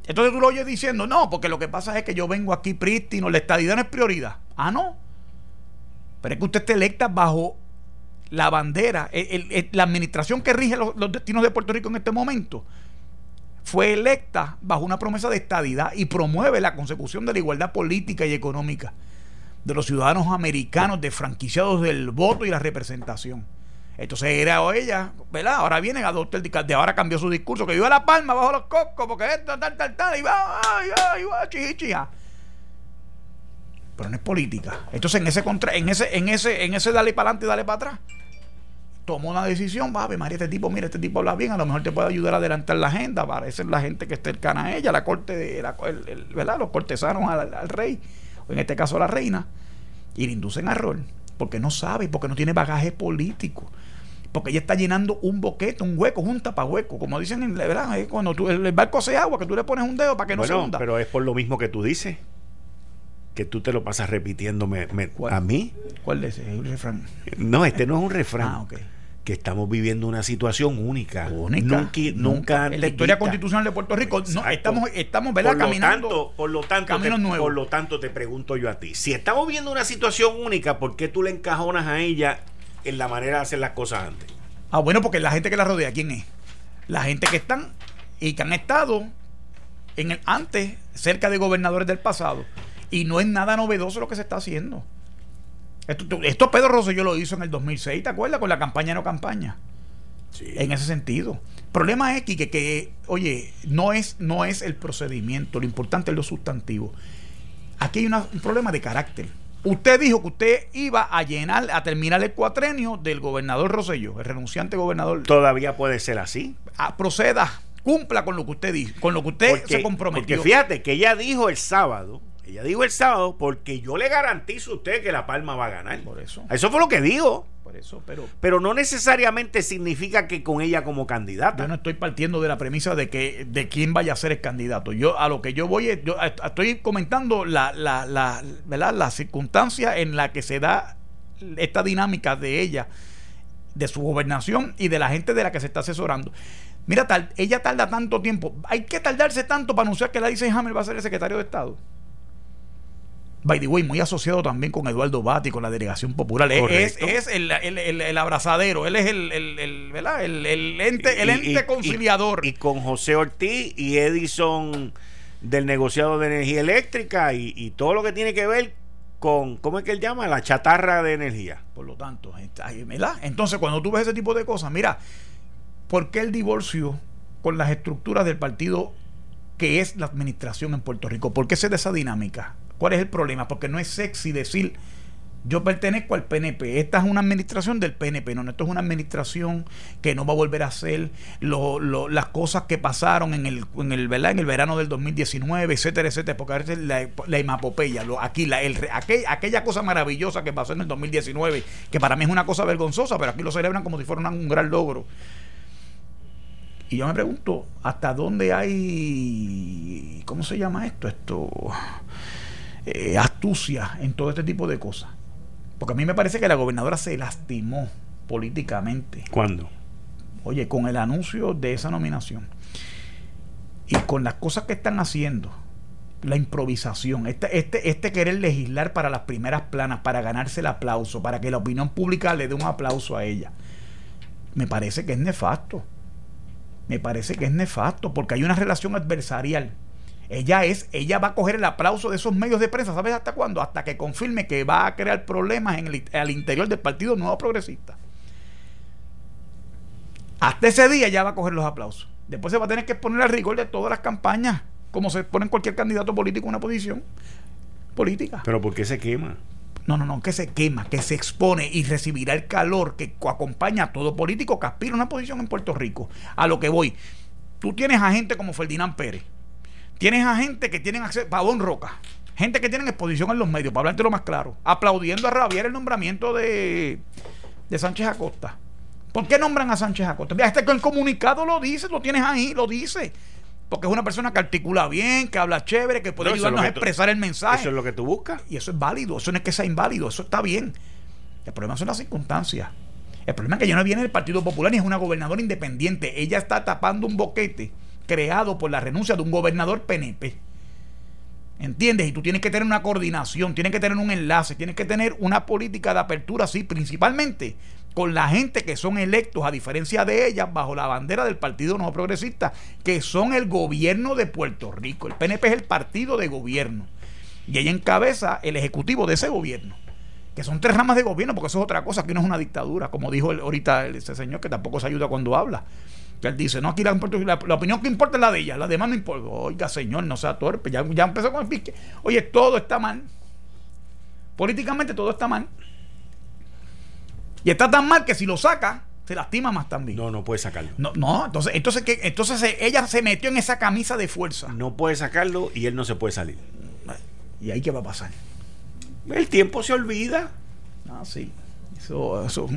Entonces tú lo oyes diciendo, no, porque lo que pasa es que yo vengo aquí prístino, la estadidad no es prioridad. Ah, no. Pero es que usted está electa bajo la bandera, la administración que rige los, destinos de Puerto Rico en este momento, fue electa bajo una promesa de estadidad y promueve la consecución de la igualdad política y económica de los ciudadanos americanos de franquiciados del voto y la representación. Entonces era o ella, ¿verdad? Ahora viene a doctor de ahora cambió su discurso, que a la palma bajo los cocos, porque esto, tal, tal, tal, y va, ay, ay, va, pero no es política. Entonces en ese contra, en ese, en ese, en ese dale para adelante y dale para atrás, tomó una decisión, va María, este tipo, mira, este tipo habla bien, a lo mejor te puede ayudar a adelantar la agenda, parece la gente que esté cercana a ella, la corte de la, ¿verdad? los cortesanos al, rey, en este caso la reina, y le inducen a error, porque no sabe, porque no tiene bagaje político porque ella está llenando un boquete, un hueco, un tapahueco, como dicen en verdad, cuando tú, el, barco se agua, que tú le pones un dedo para que no se hunda. Pero es por lo mismo que tú dices que tú te lo pasas repitiéndome a mí. ¿Cuál es ese? refrán? No, este no es un refrán. Ah, Que estamos viviendo una situación única. Única. Nunca, En la historia constitucional de Puerto Rico no, estamos, estamos ¿verdad? Por caminando. por lo tanto, te, por lo tanto, te pregunto yo a ti: si estamos viendo una situación única, ¿por qué tú le encajonas a ella en la manera de hacer las cosas antes? Ah, bueno, porque la gente que la rodea, ¿quién es? La gente que están y que han estado en el antes cerca de gobernadores del pasado. Y no es nada novedoso lo que se está haciendo. Esto, Pedro Rosselló lo hizo en el 2006, ¿te acuerdas? Con la campaña no campaña. Sí. En ese sentido. El problema es que, que, oye, no es, no es el procedimiento, lo importante es lo sustantivo. Aquí hay un problema de carácter. Usted dijo que usted iba a llenar, a terminar el cuatrenio del gobernador Rosselló, el renunciante gobernador. Todavía puede ser así. Ah, proceda, cumpla con lo que usted dijo, con lo que usted se comprometió. Porque fíjate que ella dijo el sábado ella dijo el sábado, porque yo le garantizo a usted que La Palma va a ganar. Por eso. Eso fue lo que dijo. Por eso, pero. Pero no necesariamente significa que con ella como candidata. Yo no estoy partiendo de la premisa de que de quién vaya a ser el candidato. Yo a lo que yo voy es, yo estoy comentando la, la, la, ¿verdad? la circunstancia en la que se da esta dinámica de ella, de su gobernación y de la gente de la que se está asesorando. Mira, tal, ella tarda tanto tiempo. Hay que tardarse tanto para anunciar que la dice Hammer va a ser el secretario de Estado by the way, muy asociado también con Eduardo Bati, con la delegación popular. Es, es el, el, abrazadero, él es el, el ente, el ente conciliador. Y, con José Ortiz y Edison del negociado de energía eléctrica y, todo lo que tiene que ver con, ¿cómo es que él llama? La chatarra de energía. Por lo tanto, ¿verdad? Entonces, cuando tú ves ese tipo de cosas, mira, ¿por qué el divorcio con las estructuras del partido que es la administración en Puerto Rico? ¿Por qué se da esa dinámica? ¿Cuál es el problema? Porque no es sexy decir yo pertenezco al PNP. Esta es una administración del PNP. No, esto es una administración que no va a volver a hacer las cosas que pasaron en el, verano del 2019, etcétera, etcétera. Porque a veces la, la imapopeya, lo, aquí, la, el, aquella cosa maravillosa que pasó en el 2019, que para mí es una cosa vergonzosa, pero aquí lo celebran como si fuera un gran logro. Y yo me pregunto, ¿hasta dónde hay, ¿cómo se llama esto? Esto eh, astucia en todo este tipo de cosas. Porque a mí me parece que la gobernadora se lastimó políticamente. ¿Cuándo? Oye, con el anuncio de esa nominación y con las cosas que están haciendo, la improvisación, este, este, este querer legislar para las primeras planas, para ganarse el aplauso, para que la opinión pública le dé un aplauso a ella, me parece que es nefasto. Me parece que es nefasto porque hay una relación adversarial ella es, ella va a coger el aplauso de esos medios de prensa, ¿sabes hasta cuándo? Hasta que confirme que va a crear problemas en el, al interior del Partido Nuevo Progresista. Hasta ese día ya va a coger los aplausos. Después se va a tener que poner al rigor de todas las campañas, como se pone cualquier candidato político en una posición política. ¿Pero por qué se quema? No, no, no, que se quema, que se expone y recibirá el calor que acompaña a todo político que aspira a una posición en Puerto Rico. A lo que voy. Tú tienes a gente como Ferdinand Pérez, Tienes a gente que tienen acceso, Pavón Roca, gente que tienen exposición en los medios, para hablarte lo más claro, aplaudiendo a Rabier el nombramiento de, de Sánchez Acosta. ¿Por qué nombran a Sánchez Acosta? Este que el comunicado lo dice, lo tienes ahí, lo dice. Porque es una persona que articula bien, que habla chévere, que puede ayudarnos a expresar el mensaje. Eso es lo que tú buscas. Y eso es válido, eso no es que sea inválido, eso está bien. El problema son las circunstancias. El problema es que ya no viene del Partido Popular ni es una gobernadora independiente. Ella está tapando un boquete creado por la renuncia de un gobernador PNP. ¿Entiendes? Y tú tienes que tener una coordinación, tienes que tener un enlace, tienes que tener una política de apertura, sí, principalmente con la gente que son electos, a diferencia de ellas, bajo la bandera del Partido No Progresista, que son el gobierno de Puerto Rico. El PNP es el partido de gobierno. Y ella encabeza el ejecutivo de ese gobierno. Que son tres ramas de gobierno, porque eso es otra cosa, que no es una dictadura, como dijo ahorita ese señor, que tampoco se ayuda cuando habla. Que él dice, no, aquí la, la, opinión que importa es la de ella, la demás no importa. Oiga, señor, no sea torpe, ya, ya empezó con el pique. Oye, todo está mal. Políticamente todo está mal. Y está tan mal que si lo saca, se lastima más también. No, no puede sacarlo. No, no, entonces, entonces, ¿qué? entonces eh, ella se metió en esa camisa de fuerza. No puede sacarlo y él no se puede salir. ¿Y ahí qué va a pasar? El tiempo se olvida. Ah, sí. Eso, eso.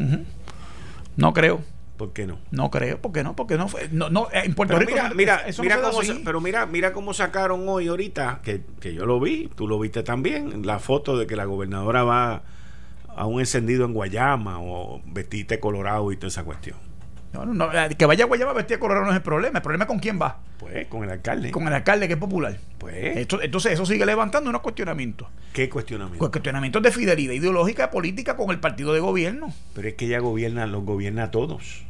No creo. ¿Por qué no? No creo, ¿por qué no? Porque no fue. No, no, en Puerto pero Rico. Mira, mira, mira cómo pero mira, mira cómo sacaron hoy, ahorita, que, que yo lo vi, tú lo viste también, la foto de que la gobernadora va a un encendido en Guayama o vestiste colorado y toda esa cuestión. No, no, que vaya a Guayama vestida colorado no es el problema. El problema es con quién va. Pues con el alcalde. Con el alcalde que es popular. Pues. entonces eso sigue levantando unos cuestionamientos. ¿Qué cuestionamientos? Pues cuestionamientos de fidelidad ideológica política con el partido de gobierno. Pero es que ella gobierna, los gobierna a todos.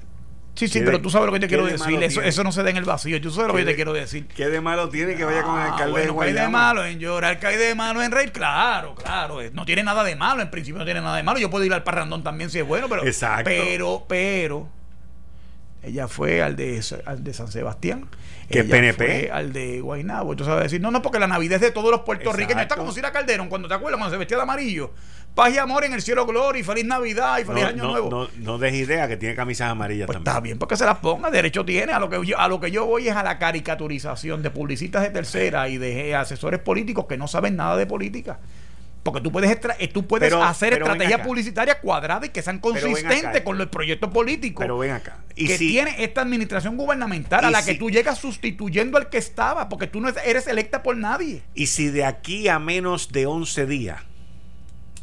Sí, sí, pero tú sabes lo que te quiero decir. Eso, eso, no se da en el vacío. Yo sabes lo que te quiero decir. ¿Qué de malo tiene que vaya con el ah, alcalde bueno, ¿Qué de malo en llorar? ¿Qué hay de malo en reír? Claro, claro. No tiene nada de malo. En principio no tiene nada de malo. Yo puedo ir al parrandón también si es bueno, pero. Exacto. Pero, pero. Ella fue al de, al de San Sebastián. Que ella PNP. Fue al de Guaynabo. Tú sabes decir, no, no, porque la Navidad es de todos los puertorriqueños. Está como si era Calderón, cuando te acuerdas, cuando se vestía de amarillo paz y amor en el cielo, gloria, y feliz Navidad y feliz Año Nuevo. No, no des idea que tiene camisas amarillas pues también. Está bien, porque se las ponga, derecho tiene. A lo, que yo, a lo que yo voy es a la caricaturización de publicistas de tercera y de asesores políticos que no saben nada de política. Porque tú puedes, eh, tú puedes hacer estrategias publicitarias cuadradas y que sean consistentes con los proyectos políticos pero ven acá. ¿Y que tiene esta administración gubernamental a la que tú llegas sustituyendo al que estaba, porque tú no eres electa por nadie. Y si de aquí a menos de 11 días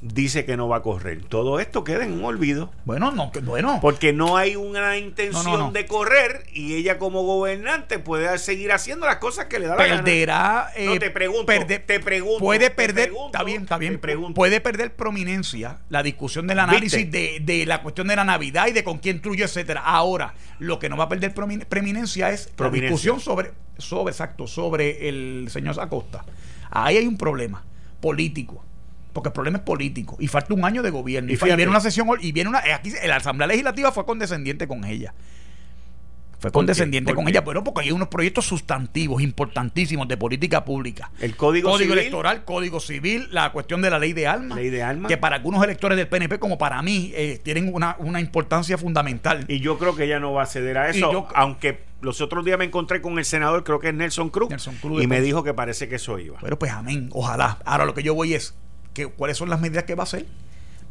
dice que no va a correr. Todo esto queda en un olvido. Bueno, no, bueno. Porque no hay una intención de correr y ella como gobernante puede seguir haciendo las cosas que le da la gana. Perderá. no, te pregunto, te pregunto. Puede perder, está bien, está bien. Puede perder prominencia la discusión del análisis de, de, la cuestión de la Navidad y de con quién truyo, etcétera. Ahora, lo que no va a perder preeminencia es la discusión sobre, sobre, exacto, sobre el señor Acosta. Ahí hay un problema político porque el problema es político y falta un año de gobierno. Y, viene una sesión y viene una. Aquí la Asamblea Legislativa fue condescendiente con ella. Fue condescendiente con ella, pero porque hay unos proyectos sustantivos importantísimos de política pública. El Código, código Electoral, Código Civil, la cuestión de la ley de alma. Ley de alma. Que para algunos electores del PNP, como para mí, eh, tienen una, importancia fundamental. Y yo creo que ella no va a ceder a eso, aunque los otros días me encontré con el senador, creo que es Nelson Cruz, Nelson Cruz y me dijo que parece que eso iba. Pero pues amén, ojalá. Ahora lo que yo voy es, ¿cuáles son las medidas que va a hacer?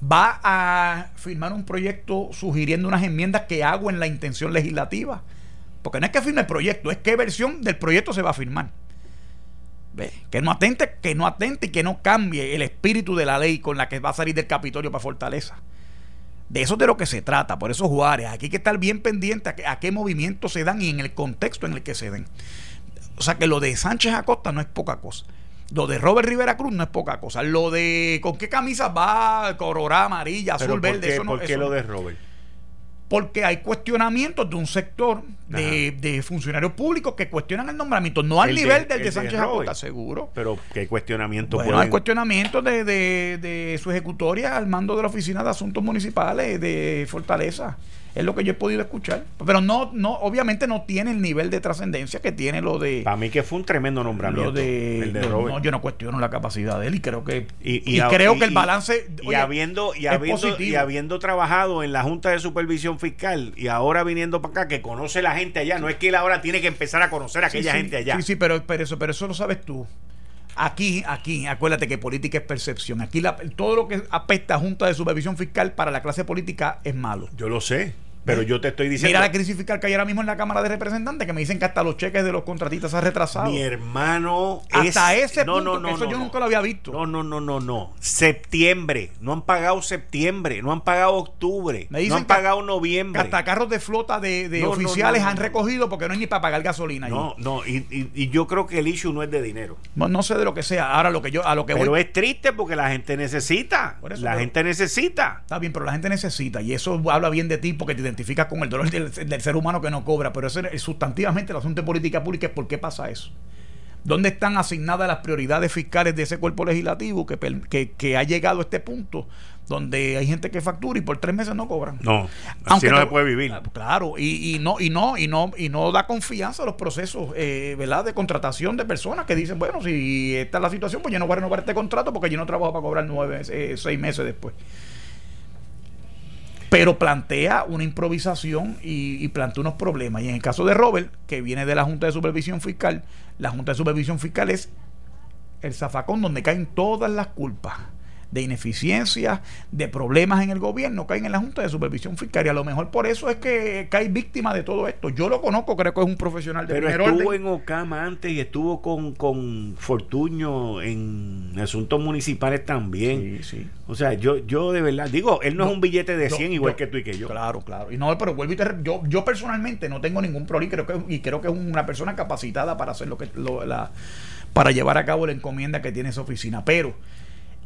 Va a firmar un proyecto sugiriendo unas enmiendas que hago en la intención legislativa. Porque no es que firme el proyecto, es qué versión del proyecto se va a firmar. ¿Ve? Que no atente, que no atente y que no cambie el espíritu de la ley con la que va a salir del Capitolio para Fortaleza. De eso es de lo que se trata. Por eso, Juárez, aquí hay que estar bien pendiente a, a qué movimientos se dan y en el contexto en el que se den. O sea que lo de Sánchez Acosta no es poca cosa. Lo de Robert Rivera Cruz no es poca cosa. Lo de con qué camisa va, colorada, amarilla, azul, verde. eso no, ¿Por qué lo de Robert? Porque hay cuestionamientos de un sector de, funcionarios públicos que cuestionan el nombramiento, no al nivel del de Sánchez Acosta, seguro. Pero ¿qué cuestionamientos bueno, hay cuestionamientos de, de, de su ejecutoria al mando de la Oficina de Asuntos Municipales de Fortaleza es lo que yo he podido escuchar. Pero no, no, obviamente no tiene el nivel de trascendencia que tiene lo de. Para mí que fue un tremendo nombramiento. de, no, yo no cuestiono la capacidad de él y creo que y, creo que el balance y, habiendo y habiendo y habiendo trabajado en la Junta de Supervisión Fiscal y ahora viniendo para acá que conoce la gente allá, no es que él ahora tiene que empezar a conocer a aquella gente allá. Sí, sí, pero, pero eso, pero eso lo sabes tú. Aquí, aquí, acuérdate que política es percepción. Aquí todo lo que apesta a Junta de Supervisión Fiscal para la clase política es malo. Yo lo sé. Pero yo te estoy diciendo. Mira la crisis fiscal que hay ahora mismo en la Cámara de Representantes, que me dicen que hasta los cheques de los contratistas se han retrasado. Mi hermano. Hasta ese no, punto, no, no, eso yo nunca lo había visto. No, no, no, no, no. Septiembre. No han pagado septiembre. No han pagado octubre. Me dicen no han pagado noviembre. hasta carros de flota de, oficiales han recogido porque no hay ni para pagar gasolina. No, no. Y, yo creo que el issue no es de dinero. No, sé de lo que sea. Ahora lo que yo. A lo que pero es triste porque la gente necesita. la gente necesita. Está bien, pero la gente necesita. Y eso habla bien de ti porque te identificas con el dolor del, ser humano que no cobra, pero eso es sustantivamente el asunto de política pública es por qué pasa eso. ¿Dónde están asignadas las prioridades fiscales de ese cuerpo legislativo que, que, ha llegado a este punto donde hay gente que factura y por tres meses no cobran. No, así no se puede vivir. Ah, claro, y, y, no, y no, y no, y no da confianza a los procesos, eh, ¿verdad? de contratación de personas que dicen, bueno, si esta es la situación, pues yo no voy a renovar este contrato porque yo no trabajo para cobrar nueve, eh, seis meses después pero plantea una improvisación y, plantea unos problemas. Y en el caso de Robert, que viene de la Junta de Supervisión Fiscal, la Junta de Supervisión Fiscal es el zafacón donde caen todas las culpas de ineficiencia, de problemas en el gobierno, caen en la Junta de Supervisión Fiscal. Y a lo mejor por eso es que cae víctima de todo esto. Yo lo conozco, creo que es un profesional de Pero estuvo en Ocama antes y estuvo con, con Fortuño en asuntos municipales también. Sí, sí. O sea, yo, yo de verdad, digo, él no, es un billete de 100 igual que tú y que yo. Claro, claro. Y no, pero vuelvo y te, yo, yo personalmente no tengo ningún problema creo que, y creo que es una persona capacitada para hacer lo que lo, la, para llevar a cabo la encomienda que tiene esa oficina. Pero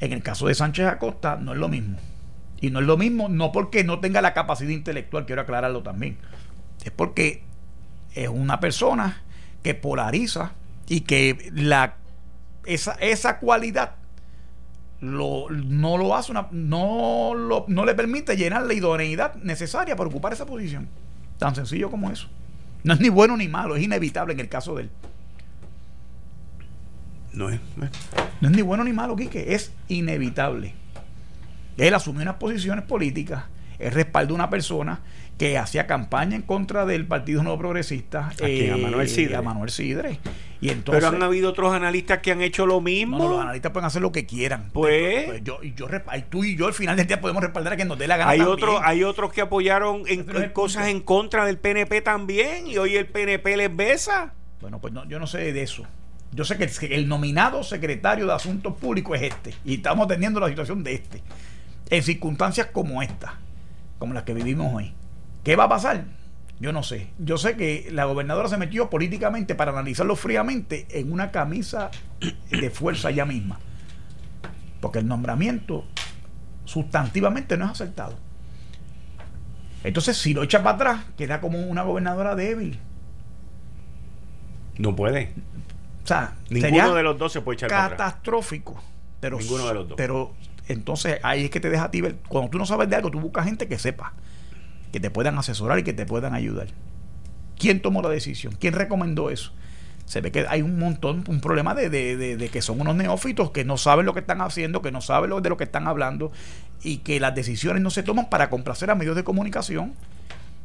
en el caso de Sánchez Acosta no es lo mismo. Y no es lo mismo no porque no tenga la capacidad intelectual, quiero aclararlo también. Es porque es una persona que polariza y que la, esa, esa cualidad lo, no lo hace una, no, lo, no le permite llenar la idoneidad necesaria para ocupar esa posición. Tan sencillo como eso. No es ni bueno ni malo, es inevitable en el caso de él. No es, no es ni bueno ni malo, Quique, es inevitable. Él asumió unas posiciones políticas, él respalda a una persona que hacía campaña en contra del Partido Nuevo Progresista, ¿A, eh, Manuel Sidre. a Manuel Sidre. Y entonces, Pero han habido otros analistas que han hecho lo mismo. los analistas pueden hacer lo que quieran. Pues, pues yo, yo, tú y yo al final del día podemos respaldar a quien nos dé la gana. Hay, otros hay otros que apoyaron en, cosas en contra del PNP también y hoy el PNP les besa. Bueno, pues no, yo no sé de eso. Yo sé que el, nominado secretario de Asuntos Públicos es este. Y estamos teniendo la situación de este. En circunstancias como esta, como las que vivimos hoy. ¿Qué va a pasar? Yo no sé. Yo sé que la gobernadora se metió políticamente para analizarlo fríamente en una camisa de fuerza ya misma. Porque el nombramiento sustantivamente no es acertado. Entonces, si lo echa para atrás, queda como una gobernadora débil. No puede. O sea, ninguno de los dos se puede echar catastrófico. Pero, ninguno de los dos. Pero entonces ahí es que te deja a ti ver. Cuando tú no sabes de algo, tú buscas gente que sepa, que te puedan asesorar y que te puedan ayudar. ¿Quién tomó la decisión? ¿Quién recomendó eso? Se ve que hay un montón, un problema de, de, que son unos neófitos que no saben lo que están haciendo, que no saben lo, de lo que están hablando y que las decisiones no se toman para complacer a medios de comunicación.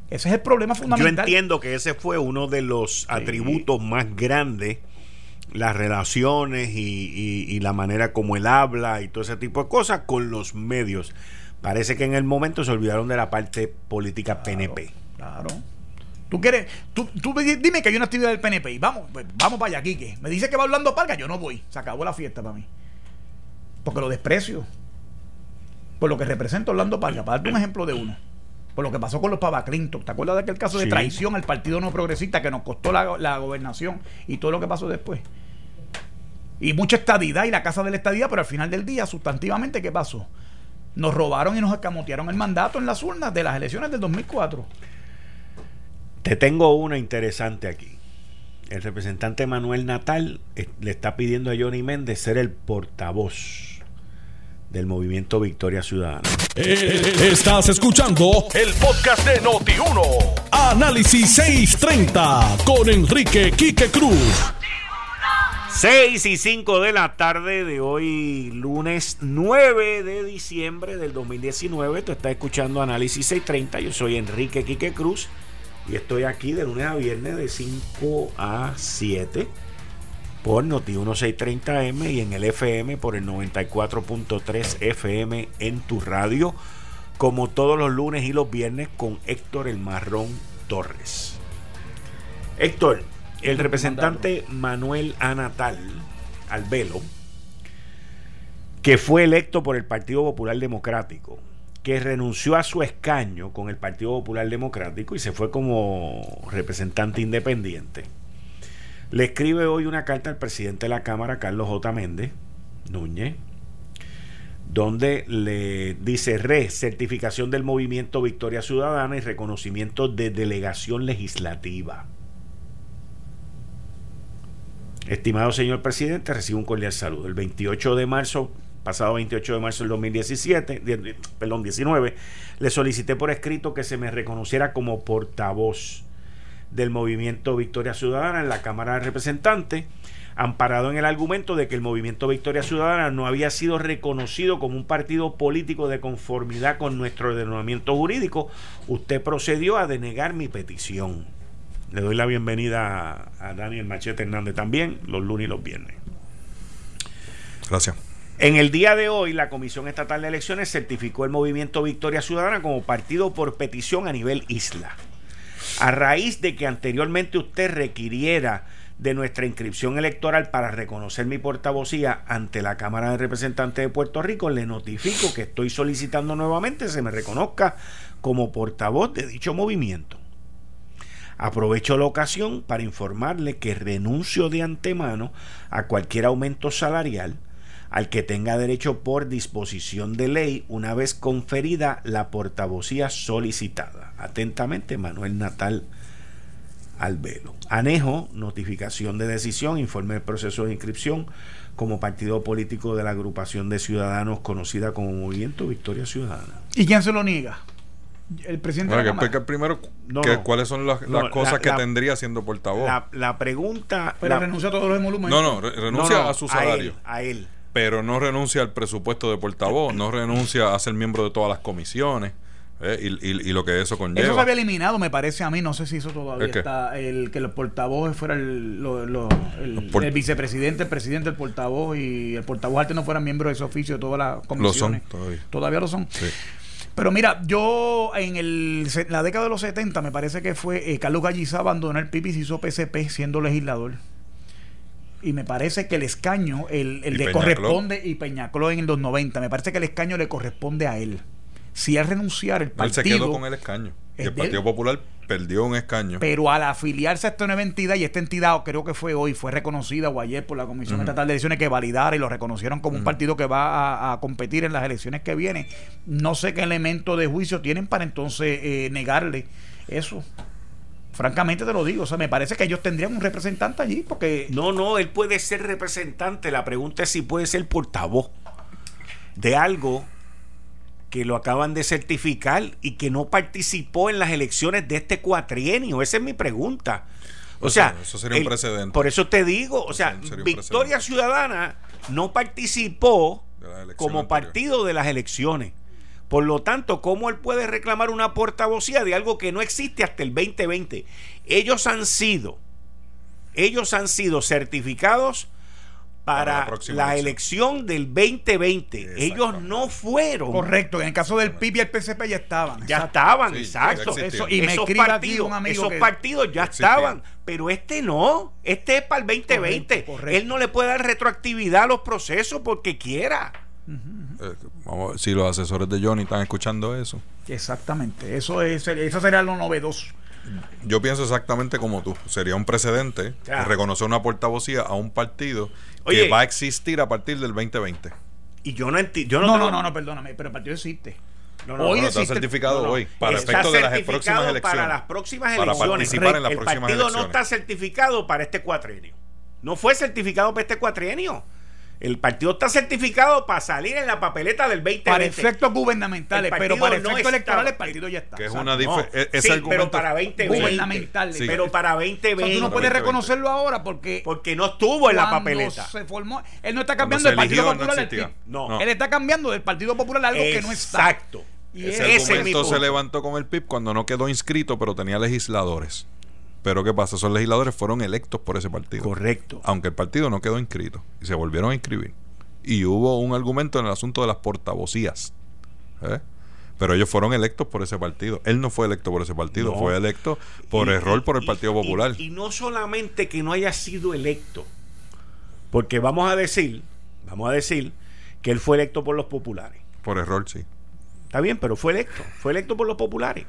Ese es el problema fundamental. Yo entiendo que ese fue uno de los atributos más grandes las relaciones y, la manera como él habla y todo ese tipo de cosas con los medios. Parece que en el momento se olvidaron de la parte política PNP. Claro. Tú quieres, tú, tú, dime que hay una actividad del PNP y vamos, pues, vamos para allá, Quique. Me dice que va hablando Parga, yo no voy. Se acabó la fiesta para mí. Porque lo desprecio. Por lo que representa Orlando Parga. Para darte un ejemplo de uno. Por lo que pasó con los Pava Clinton. ¿Te acuerdas de aquel caso de traición al Partido No Progresista que nos costó la, la gobernación y todo lo que pasó después? y mucha estadidad y la casa de la estadidad, pero al final del día, sustantivamente, ¿qué pasó? Nos robaron y nos escamotearon el mandato en las urnas de las elecciones del 2004. Te tengo una interesante aquí. El representante Manuel Natal eh, le está pidiendo a Johnny Méndez ser el portavoz del movimiento Victoria Ciudadana. Eh, estás escuchando el podcast de Noti1. Análisis 630 con Enrique Quique Cruz. 6 y 5 de la tarde de hoy, lunes 9 de diciembre del 2019. Tú estás escuchando Análisis 630. Yo soy Enrique Quique Cruz y estoy aquí de lunes a viernes de 5 a 7 por Noti 1630M y en el FM por el 94.3 FM en tu radio, como todos los lunes y los viernes con Héctor El Marrón Torres. Héctor, el representante Manuel Anatal Albelo, que fue electo por el Partido Popular Democrático, que renunció a su escaño con el Partido Popular Democrático y se fue como representante independiente, le escribe hoy una carta al presidente de la Cámara, Carlos J. Méndez Núñez, donde le dice re certificación del movimiento Victoria Ciudadana y reconocimiento de delegación legislativa. Estimado señor presidente, recibo un cordial saludo. El 28 de marzo, pasado 28 de marzo del 2017, perdón, 19, le solicité por escrito que se me reconociera como portavoz del movimiento Victoria Ciudadana en la Cámara de Representantes, amparado en el argumento de que el movimiento Victoria Ciudadana no había sido reconocido como un partido político de conformidad con nuestro ordenamiento jurídico, usted procedió a denegar mi petición. Le doy la bienvenida a Daniel Machete Hernández también, los lunes y los viernes. Gracias. En el día de hoy, la Comisión Estatal de Elecciones certificó el movimiento Victoria Ciudadana como partido por petición a nivel isla. A raíz de que anteriormente usted requiriera de nuestra inscripción electoral para reconocer mi portavocía ante la Cámara de Representantes de Puerto Rico, le notifico que estoy solicitando nuevamente se me reconozca como portavoz de dicho movimiento. Aprovecho la ocasión para informarle que renuncio de antemano a cualquier aumento salarial al que tenga derecho por disposición de ley una vez conferida la portavocía solicitada. Atentamente, Manuel Natal Albelo. Anejo, notificación de decisión, informe del proceso de inscripción como partido político de la agrupación de ciudadanos conocida como Movimiento Victoria Ciudadana. ¿Y quién se lo niega? El presidente de la primero cuáles son las, cosas que tendría siendo portavoz. La, pregunta. Pero renuncia a todos los emolumentos. No, no, renuncia a su salario. A él, Pero no renuncia al presupuesto de portavoz, no renuncia a ser miembro de todas las comisiones. Eh, y, lo que eso conlleva. Eso se había eliminado, me parece a mí. No sé si eso todavía está. El que los portavoces fuera el, el, vicepresidente, el presidente, el portavoz y el portavoz alto no fueran miembros de ese oficio de todas las comisiones. Lo son todavía. Todavía lo son. Pero mira, yo en el, la década de los 70 me parece que fue eh, Carlos Gallizá abandonó el PIB y se hizo PCP siendo legislador. Y me parece que el escaño, el, el le corresponde, y Peñacló en los 90, me parece que el escaño le corresponde a él. Si al renunciar el partido... Él se quedó con el escaño. el Partido Popular perdió un escaño. Pero al afiliarse a esta nueva entidad, y esta entidad creo que fue hoy, fue reconocida o ayer por la Comisión Estatal de Elecciones que validara y lo reconocieron como un partido que va a, competir en las elecciones que vienen. No sé qué elemento de juicio tienen para entonces eh, negarle eso. Francamente te lo digo, o sea, me parece que ellos tendrían un representante allí porque... No, no, él puede ser representante, la pregunta es si puede ser portavoz de algo que lo acaban de certificar y que no participó en las elecciones de este cuatrienio. Esa es mi pregunta. O sea, eso sería un precedente. Por eso te digo, o sea, Victoria Ciudadana no participó como partido de las elecciones. Por lo tanto, ¿cómo él puede reclamar una portavocía de algo que no existe hasta el 2020? Ellos han sido, ellos han sido certificados para, la, elección del 2020. Ellos no fueron. Correcto, en el caso del PIB y el PCP ya estaban. Ya estaban, exacto. y me esos partidos, esos partidos ya estaban, pero este no. Este es para el 2020. Él no le puede dar retroactividad a los procesos porque quiera. Eh, vamos, si los asesores de Johnny están escuchando eso. Exactamente, eso es eso sería lo novedoso. Yo pienso exactamente como tú. Sería un precedente reconocer una portavocía a un partido que va a existir a partir del 2020. Y yo no entiendo. No, no, no, no, perdóname, pero el partido existe. No, no, hoy está certificado hoy para efectos de las próximas elecciones. Para las próximas elecciones. Para participar en las el partido no está certificado para este cuatrienio. No fue certificado para este cuatrienio. El partido está certificado para salir en la papeleta del 2020. Para efectos gubernamentales, pero para efectos electorales el partido ya está. Que es una e-, sí, pero para 2020. Gubernamentales. Pero para 2020. tú no puedes reconocerlo ahora porque. Porque no estuvo en la papeleta. Se formó. Él no está cambiando del Partido Popular al. No. Él está cambiando del Partido Popular algo que no está. Exacto. Y ese, argumento se levantó con el PIB cuando no quedó inscrito, pero tenía legisladores. Pero ¿qué pasa? Esos legisladores fueron electos por ese partido. Correcto. Aunque el partido no quedó inscrito. Y se volvieron a inscribir. Y hubo un argumento en el asunto de las portavocías. ¿eh? Pero ellos fueron electos por ese partido. Él no fue electo por ese partido, fue electo por error por el Partido Popular. Y, no solamente que no haya sido electo, porque vamos a decir, vamos a decir que él fue electo por los populares. Por error, sí. Está bien, pero fue electo, fue electo por los populares.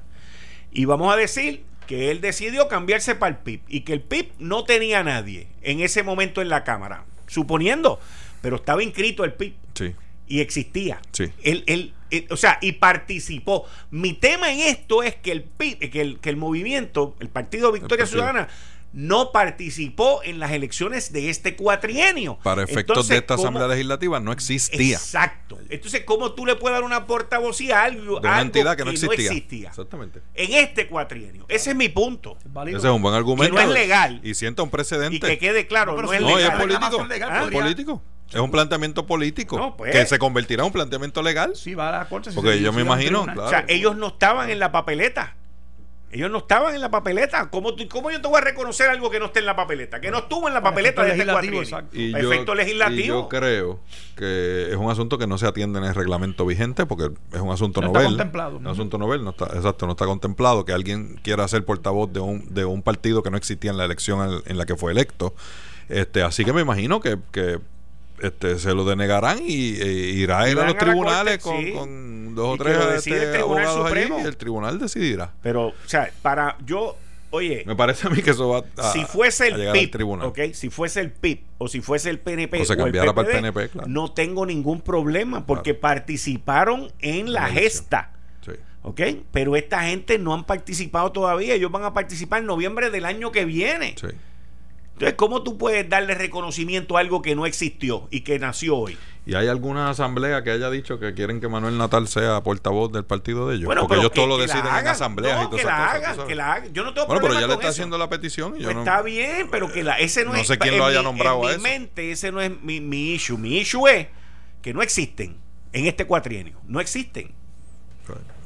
Y vamos a decir que él decidió cambiarse para el PIB y que el PIB no tenía a nadie en ese momento en la Cámara, suponiendo, pero estaba inscrito el PIB. Sí. Y existía. Sí. Él, él, o sea, y participó. Mi tema en esto es que el PIB, que el, que el movimiento, el Partido Victoria Ciudadana, no participó en las elecciones de este cuatrienio. Para efectos de esta Asamblea Legislativa no existía. Exacto. Entonces, ¿cómo tú le puedes dar una portavocía a algo, de una entidad que, no, existía. Exactamente. En este cuatrienio. Ese es mi punto. Ese es un buen argumento. Que no es legal. Y sienta un precedente. Y que quede claro, no, es legal. es político. Es político. Es un planteamiento político pues. que se convertirá en un planteamiento legal. Sí, va a la corte. Porque yo me imagino. O sea, ellos no estaban en la papeleta. Ellos no estaban en la papeleta. ¿Cómo, ¿Cómo, yo te voy a reconocer algo que no esté en la papeleta? Que no estuvo en la papeleta de este efecto legislativo. Y yo creo que es un asunto que no se atiende en el reglamento vigente porque es un asunto no novel. Está contemplado. Un asunto novel, no está, exacto, no está contemplado que alguien quiera ser portavoz de un, de un partido que no existía en la elección en, la que fue electo. Este, así que me imagino que, que este, se lo denegarán y, e, irá a ir a los tribunales con, dos o tres este, abogados allí y el tribunal decidirá. Pero, o sea, para yo, oye. Me parece a mí que eso va a. Si fuese el PIB, tribunal. si fuese el PIB o si fuese el PNP o, se cambiara para el PNP, claro. no tengo ningún problema porque participaron en la, gesta. Sí. ¿Ok? Pero esta gente no han participado todavía. Ellos van a participar en noviembre del año que viene. Sí. Entonces, ¿cómo tú puedes darle reconocimiento a algo que no existió y que nació hoy? ¿Y hay alguna asamblea que haya dicho que quieren que Manuel Natal sea portavoz del partido de ellos? Bueno, Porque ellos todo lo deciden en asambleas y todo eso. Hagan, que la hagan. Yo no tengo bueno, pero ya le está haciendo la petición. Y yo pues no, está bien, pero que la, ese no, no es. sé quién lo haya nombrado en mi mente, ese no es mi, mi issue. Mi issue es que no existen en este cuatrienio. No existen.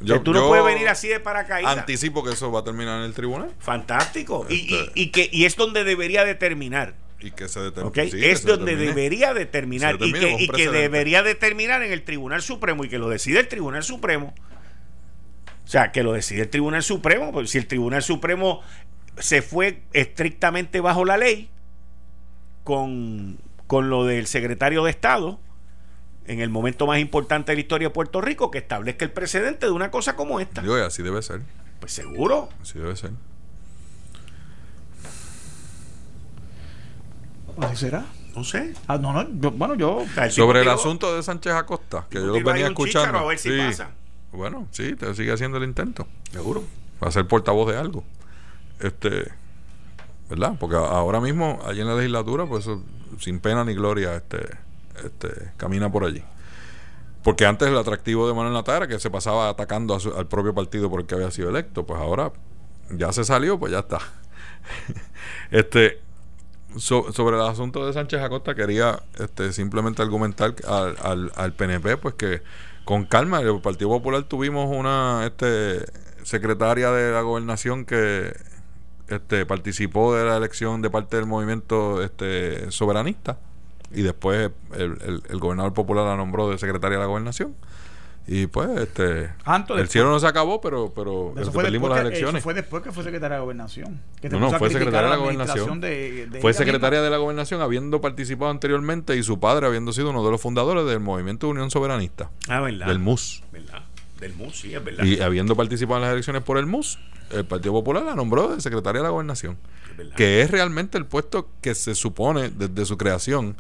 Yo, tú no puedes venir así de paracaídas. Anticipo que eso va a terminar en el tribunal. Fantástico. y, este y, que, y es donde debería determinar. Y que se determine. es donde debería determinar. Y que, y que debería determinar en el Tribunal Supremo y que lo decide el Tribunal Supremo. O sea, que lo decide el Tribunal Supremo. Porque si el Tribunal Supremo se fue estrictamente bajo la ley con, con lo del secretario de Estado en el momento más importante de la historia de Puerto Rico que establezca el precedente de una cosa como esta. Yo, así debe ser. Pues seguro. Así debe ser. ¿Así será? No sé. Ah, no, no, bueno, yo. Sobre el asunto de Sánchez Acosta, que yo lo venía escuchando. A ver si pasa. Bueno, sí, te sigue haciendo el intento. Seguro. Va a ser portavoz de algo. Este. ¿Verdad? Porque ahora mismo, allí en la legislatura, pues sin pena ni gloria, este este, camina por allí. Porque antes el atractivo de Manuel Natal era que se pasaba atacando al propio partido por el que había sido electo. Pues ahora ya se salió, pues ya está. (laughs) este sobre el asunto de Sánchez Acosta quería este, simplemente argumentar al, al, PNP pues que con calma el Partido Popular tuvimos una este secretaria de la gobernación que este participó de la elección de parte del movimiento este soberanista y después el, el, gobernador popular la nombró de secretaria de la gobernación. Y pues, este. el cielo no se acabó, pero, pero perdimos las elecciones. Eso fue después que fue secretaria de la gobernación. no, no, fue secretaria de la gobernación. fue secretaria de la gobernación habiendo participado anteriormente y su padre habiendo sido uno de los fundadores del movimiento de Unión Soberanista. Ah, ¿verdad? Del MUS. ¿Verdad? Del MUS, sí, es verdad. Y habiendo participado en las elecciones por el MUS, el Partido Popular la nombró de secretaria de la gobernación. que es realmente el puesto que se supone desde su creación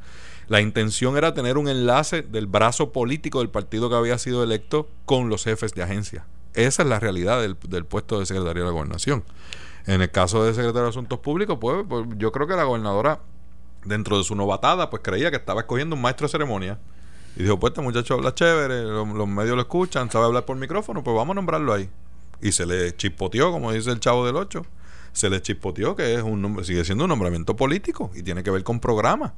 la intención era tener un enlace del brazo político del partido que había sido electo con los jefes de agencia. Esa es la realidad del, puesto de secretario de la gobernación. En el caso de secretario de Asuntos Públicos, pues, pues, yo creo que la gobernadora, dentro de su novatada, pues creía que estaba escogiendo un maestro de ceremonia. Y dijo, pues este muchacho habla chévere, los, medios lo escuchan, sabe hablar por micrófono, pues vamos a nombrarlo ahí. Y se le chispoteó, como dice el chavo del 8, se le chispoteó que es un sigue siendo un nombramiento político y tiene que ver con programas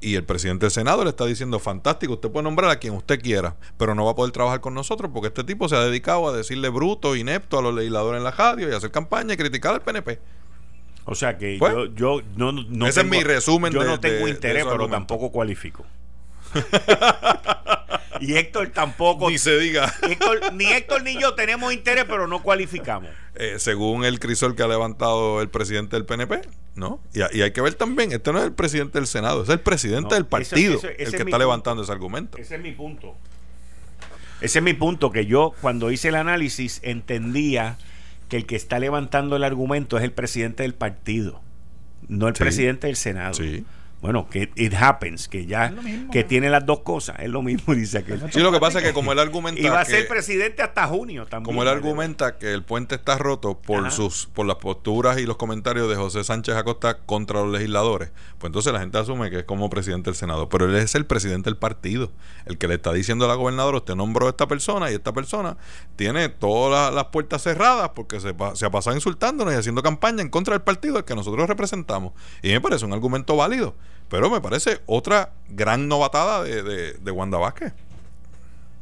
y el presidente del Senado le está diciendo, fantástico, usted puede nombrar a quien usted quiera, pero no va a poder trabajar con nosotros porque este tipo se ha dedicado a decirle bruto, inepto a los legisladores en la radio y hacer campaña y criticar al PNP. O sea que pues, yo, yo no, no Ese es mi resumen. Yo no tengo interés, pero tampoco cualifico. (laughs) y Héctor tampoco. Ni se diga. ni Héctor ni yo tenemos interés, pero no cualificamos. Eh, según el crisol que ha levantado el presidente del PNP, ¿no? Y, hay que ver también, este no es el presidente del Senado, es el presidente del partido el que está levantando ese argumento. Ese es mi punto. Ese es mi punto, que yo cuando hice el análisis entendía que el que está levantando el argumento es el presidente del partido, no el presidente del Senado. Sí. Bueno, que it happens, que ya que tiene las dos cosas, es lo mismo, (laughs) dice aquel. Sí, lo que pasa es que como él argumenta. Y va a ser presidente hasta junio también. Como él argumenta que el puente está roto por sus por las posturas y los comentarios de José Sánchez Acosta contra los legisladores, pues entonces la gente asume que es como presidente del Senado. Pero él es el presidente del partido, el que le está diciendo a la gobernadora: Usted nombró a esta persona y esta persona tiene todas las, puertas cerradas porque se, se ha pasado insultándonos y haciendo campaña en contra del partido al que nosotros representamos. Y me parece un argumento válido. Pero me parece otra gran novatada de, de, Wanda Vázquez.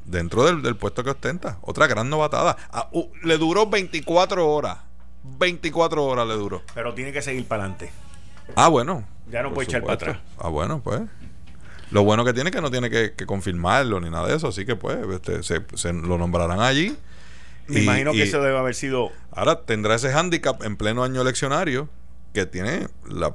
Dentro del, puesto que ostenta. Otra gran novatada. Ah, uh, le duró 24 horas. 24 horas le duró. Pero tiene que seguir para adelante. Ah, bueno. Ya no puede echar para atrás. Ah, bueno, pues. Lo bueno que tiene es que no tiene que, confirmarlo ni nada de eso. Así que, pues, este, se, lo nombrarán allí. Me imagino que eso debe haber sido. Ahora tendrá ese hándicap en pleno año eleccionario que tiene la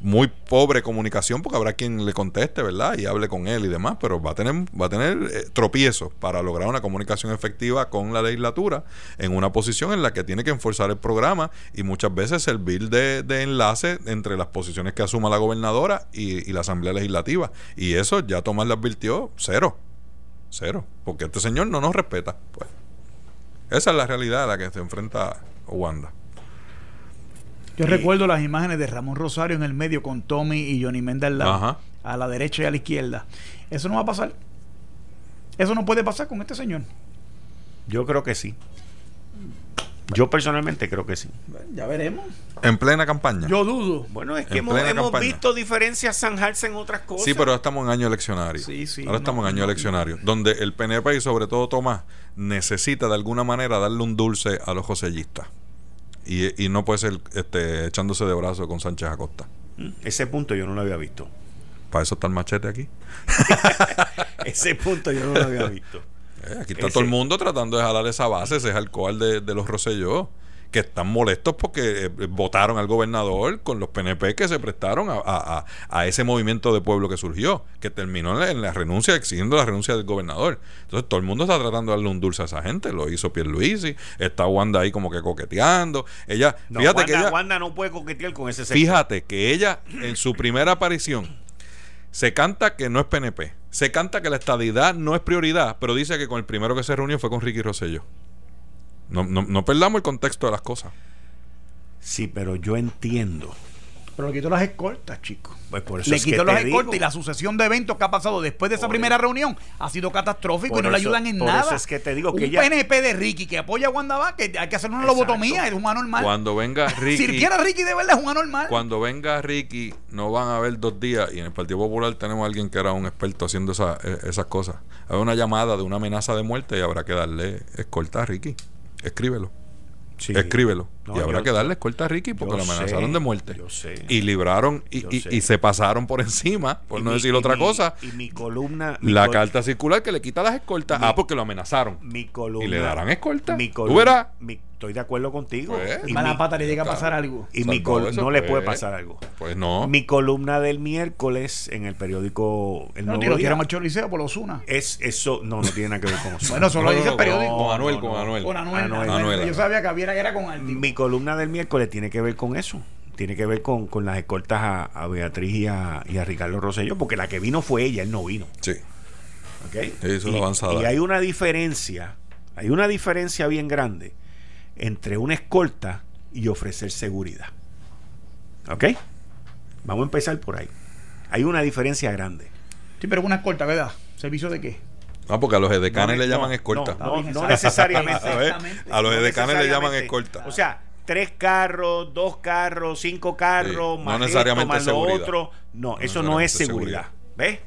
muy pobre comunicación porque habrá quien le conteste, ¿verdad? Y hable con él y demás, pero va a tener, va a tener eh, tropiezos para lograr una comunicación efectiva con la legislatura en una posición en la que tiene que enforzar el programa y muchas veces servir de, de enlace entre las posiciones que asuma la gobernadora y, la Asamblea Legislativa. Y eso ya Tomás le advirtió, cero, cero, porque este señor no nos respeta. Pues. Esa es la realidad a la que se enfrenta Wanda. Yo recuerdo las imágenes de Ramón Rosario en el medio con Tommy y Johnny Méndez al lado, a la derecha y a la izquierda. Eso no va a pasar. Eso no puede pasar con este señor. Yo creo que sí. Yo personalmente creo que sí. Ya veremos. En plena campaña. Yo dudo. Bueno, es que hemos, visto diferencias zanjarse en otras cosas. Sí, pero ahora estamos en año eleccionario. Sí, sí. Ahora estamos en año eleccionario. Donde el PNP y sobre todo Tomás necesita de alguna manera darle un dulce a los josellistas y, no puede ser este, echándose de brazo con Sánchez Acosta. Mm, ese punto yo no lo había visto. Para eso está el machete aquí. (laughs) Ese punto yo no lo había visto. Eh, aquí está todo el mundo tratando de jalar esa base, ese es alcohol de, de los Roselló que están molestos porque eh, votaron al gobernador con los PNP que se prestaron a, ese movimiento de pueblo que surgió, que terminó en la, renuncia, exigiendo la renuncia del gobernador. Entonces todo el mundo está tratando de darle un dulce a esa gente, lo hizo Pierluisi, está Wanda ahí como que coqueteando. Ella, fíjate que ella, Wanda no puede coquetear con ese Fíjate que ella en su primera aparición se canta que no es PNP, se canta que la estadidad no es prioridad, pero dice que con el primero que se reunió fue con Ricky Rosselló. No, no, no perdamos el contexto de las cosas. Sí, pero yo entiendo. Pero le quitó las escoltas, chicos. Pues por eso le quitó las escoltas y la sucesión de eventos que ha pasado después de esa primera reunión ha sido catastrófico y no le ayudan en nada. Eso es que te digo que un PNP de Ricky que apoya a Wanda que hay que hacer una lobotomía, es un anormal. Cuando venga (laughs) Ricky. si quiera Ricky de verdad es un anormal. Cuando venga Ricky, no van a haber dos días. Y en el Partido Popular tenemos a alguien que era un experto haciendo e, esas cosas. Hay una llamada de una amenaza de muerte y habrá que darle escolta a Ricky escríbelo. Escríbelo. Y habrá que darle escolta a Ricky porque lo amenazaron de muerte. Y libraron y, se pasaron por encima, por no decir otra cosa. Y mi columna. la carta circular que le quita las escoltas. ah, porque lo amenazaron. Mi columna. Y le darán escolta. Mi columna, estoy de acuerdo contigo. Pues, y la pata le llega a pasar algo. Y mi no le puede pasar algo. Pues no. Mi columna del miércoles en el periódico El no, Nuevo Día. Macho Liceo por Osuna. Es eso, no, no tiene nada que ver con (laughs) Osuna. bueno, solo dice el periódico. Con Anuel, con Anuel. Con Anuel. Yo sabía que había era con alguien. Columna del miércoles tiene que ver con eso tiene que ver con, las escoltas a, Beatriz y a, y a, Ricardo Rosselló, porque la que vino fue ella, él no vino. Sí. ¿Okay? Eso y, y, hay una diferencia, hay una diferencia bien grande entre una escolta y ofrecer seguridad. ¿Ok? Vamos a empezar por ahí. Hay una diferencia grande. Sí, pero una escolta, ¿verdad? ¿Servicio de qué? No, porque (laughs) a los edecanes le llaman escolta. No, no, necesariamente. a, los edecanes le llaman escolta. O sea, tres carros, dos carros, cinco carros, más no necesariamente esto, más lo otro. No, eso no es seguridad. ¿Ves?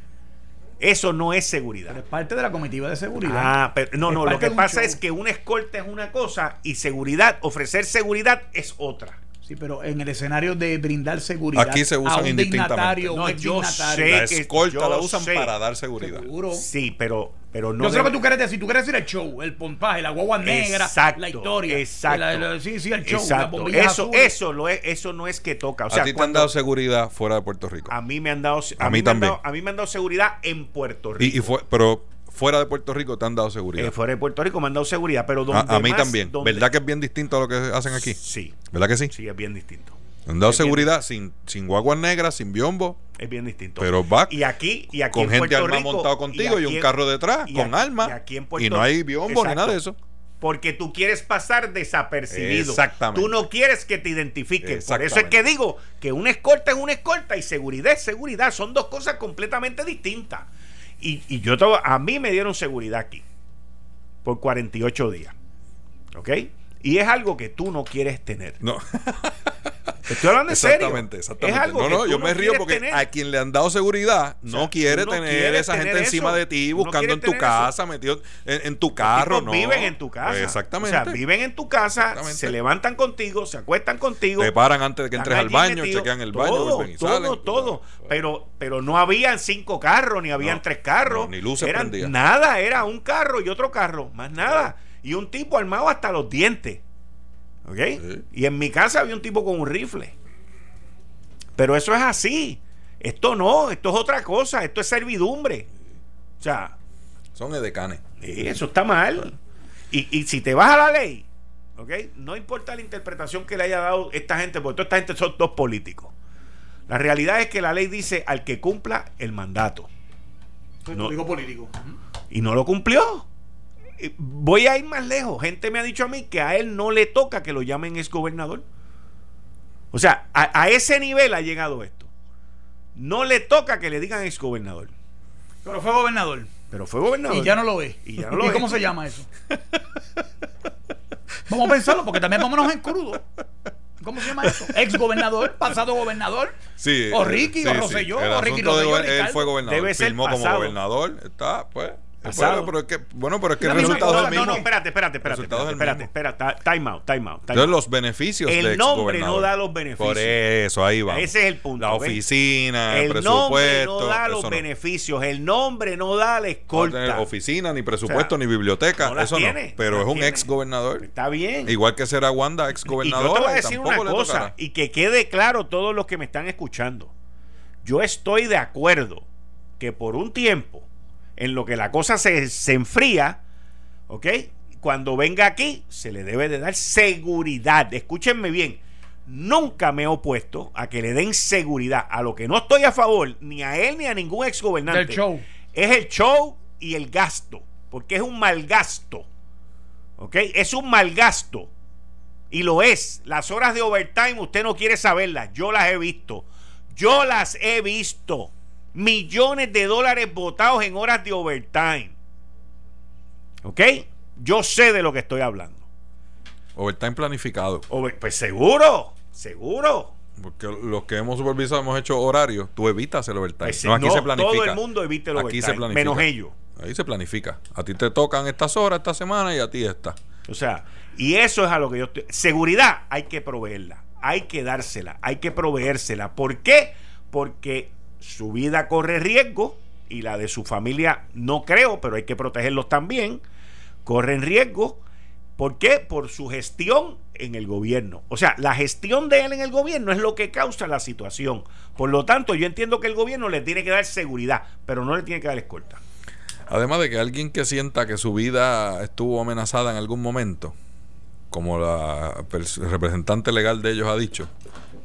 Eso no es seguridad. Pero es parte de la comitiva de seguridad. Ah, pero no, no, lo que pasa es que una escolta es una cosa y seguridad, ofrecer seguridad es otra. Sí, pero en el escenario de brindar seguridad. Aquí se usan indistintamente. No, yo sé la escolta la usan para dar seguridad. Sí, pero, pero no. Yo sé lo que tú quieres decir. Tú quieres decir el show, el pompaje, la guagua negra, la historia. Exacto. sí, sí, el show. Exacto. Eso, eso, lo es, eso no es que toca. O sea, a ti te han dado seguridad fuera de Puerto Rico. A mí me han dado. A, mí, también. a mí me han dado seguridad en Puerto Rico. Y, fue, pero fuera de Puerto Rico te han dado seguridad. Eh, fuera de Puerto Rico me han dado seguridad, pero donde a, a mí también. ¿Verdad que es bien distinto a lo que hacen aquí? Sí. ¿Verdad que sí? Sí, es bien distinto. Han dado seguridad sin, sin guaguas negras, sin biombo. Es bien distinto. Pero va y aquí, y aquí con en gente armada montado contigo y, un en- carro detrás y con armas. y aquí en Y, no hay biombo ni nada de eso. Porque tú quieres pasar desapercibido. Exactamente. Tú no quieres que te identifiquen. Por eso es que digo que una escolta es una escolta y seguridad es seguridad. Son dos cosas completamente distintas. Y, y yo te- a mí me dieron seguridad aquí por 48 días. ¿Ok? Y es algo que tú no quieres tener. No, (laughs) Estoy hablando en serio. exactamente, exactamente. Es algo no, no, yo me río porque tener. a quien le han dado seguridad no sea, quiere tener esa tener gente encima de ti buscando en tu eso. casa, metido en, en tu carro, no. viven en tu casa. Exactamente. O sea, viven en tu casa, se levantan contigo, se acuestan contigo. Te paran antes de que entres al baño, chequean el baño, todo, vuelven y todo, salen. todo. Pero, pero no habían cinco carros, ni habían tres carros. ni luces Eran prendidas. Nada, era un carro y otro carro, más nada. Y un tipo armado hasta los dientes. ¿Ok? Sí. Y en mi casa había un tipo con un rifle. Pero eso es así. Esto no, esto es otra cosa, esto es servidumbre. O sea, Son edecanes. Sí, eso está mal. Y, y si te vas a la ley, ¿ok? No importa la interpretación que le haya dado esta gente, porque toda esta gente son dos políticos. La realidad es que la ley dice al que cumpla el mandato. No. Digo político. Y no lo cumplió. Eh, Voy a ir más lejos. Gente me ha dicho a mí que a él no le toca que lo llamen exgobernador. O sea, a, a ese nivel ha llegado esto. No le toca que le digan exgobernador. Pero fue gobernador. Pero fue gobernador. Y ya no lo es. Y ya no lo es. cómo se llama eso? Vamos a pensarlo, porque también vámonos en crudo. ¿Cómo se llama eso? Ex gobernador, pasado gobernador. Sí, O eh, Ricky, sí, o sí. Rosselló, El o Ricky Rosselló, Él fue gobernador. Debe ser Firmó como gobernador. Está, pues. Pasado. Pero es que, bueno, pero es que el resultado es el no, mismo. no, espérate, espérate, espérate. Espérate, espérate, mismo. espérate. Time out, time out. Entonces, los beneficios El de nombre no da los beneficios. Por eso, ahí va. Ese es el punto, La oficina, el, El nombre presupuesto. no da los no. beneficios. El nombre no da la No tener escolta. oficina, ni presupuesto, O sea, ni biblioteca. no eso tiene, no. Pero no es un tiene. ex gobernador. Está bien. Igual que será Wanda, ex y gobernadora. yo te voy a decir una cosa, y que quede claro todos los que me están escuchando. Yo estoy de acuerdo que por un tiempo, en lo que la cosa se, se enfría, ¿ok? Cuando venga aquí, se le debe de dar seguridad. Escúchenme bien. Nunca me he opuesto a que le den seguridad. A lo que no estoy a favor, ni a él ni a ningún ex gobernante. Del show. Es el show y el gasto. Porque es un mal gasto. ¿Ok? Es un mal gasto. Y lo es. Las horas de overtime usted no quiere saberlas. Yo las he visto. Yo las he visto. Millones de dólares votados en horas de overtime. ¿Ok? Yo sé de lo que estoy hablando. Overtime planificado. Over- pues seguro, seguro. Porque los que hemos supervisado hemos hecho horarios. Tú evitas el overtime. Pues, no, aquí no, se planifica. todo el mundo evita el Aquí se overtime, planifica. menos ellos. Ahí se planifica. A ti te tocan estas horas esta semana y a ti esta. O sea, y eso es a lo que yo estoy. Seguridad hay que proveerla, hay que dársela, hay que proveérsela. ¿Por qué? Porque su vida corre riesgo y la de su familia no creo, pero hay que protegerlos también. Corren riesgo. ¿Por qué? Por su gestión en el gobierno. O sea, la gestión de él en el gobierno es lo que causa la situación. Por lo tanto, yo entiendo que el gobierno le tiene que dar seguridad, pero no le tiene que dar escolta. Además de que alguien que sienta que su vida estuvo amenazada en algún momento, como la representante legal de ellos ha dicho,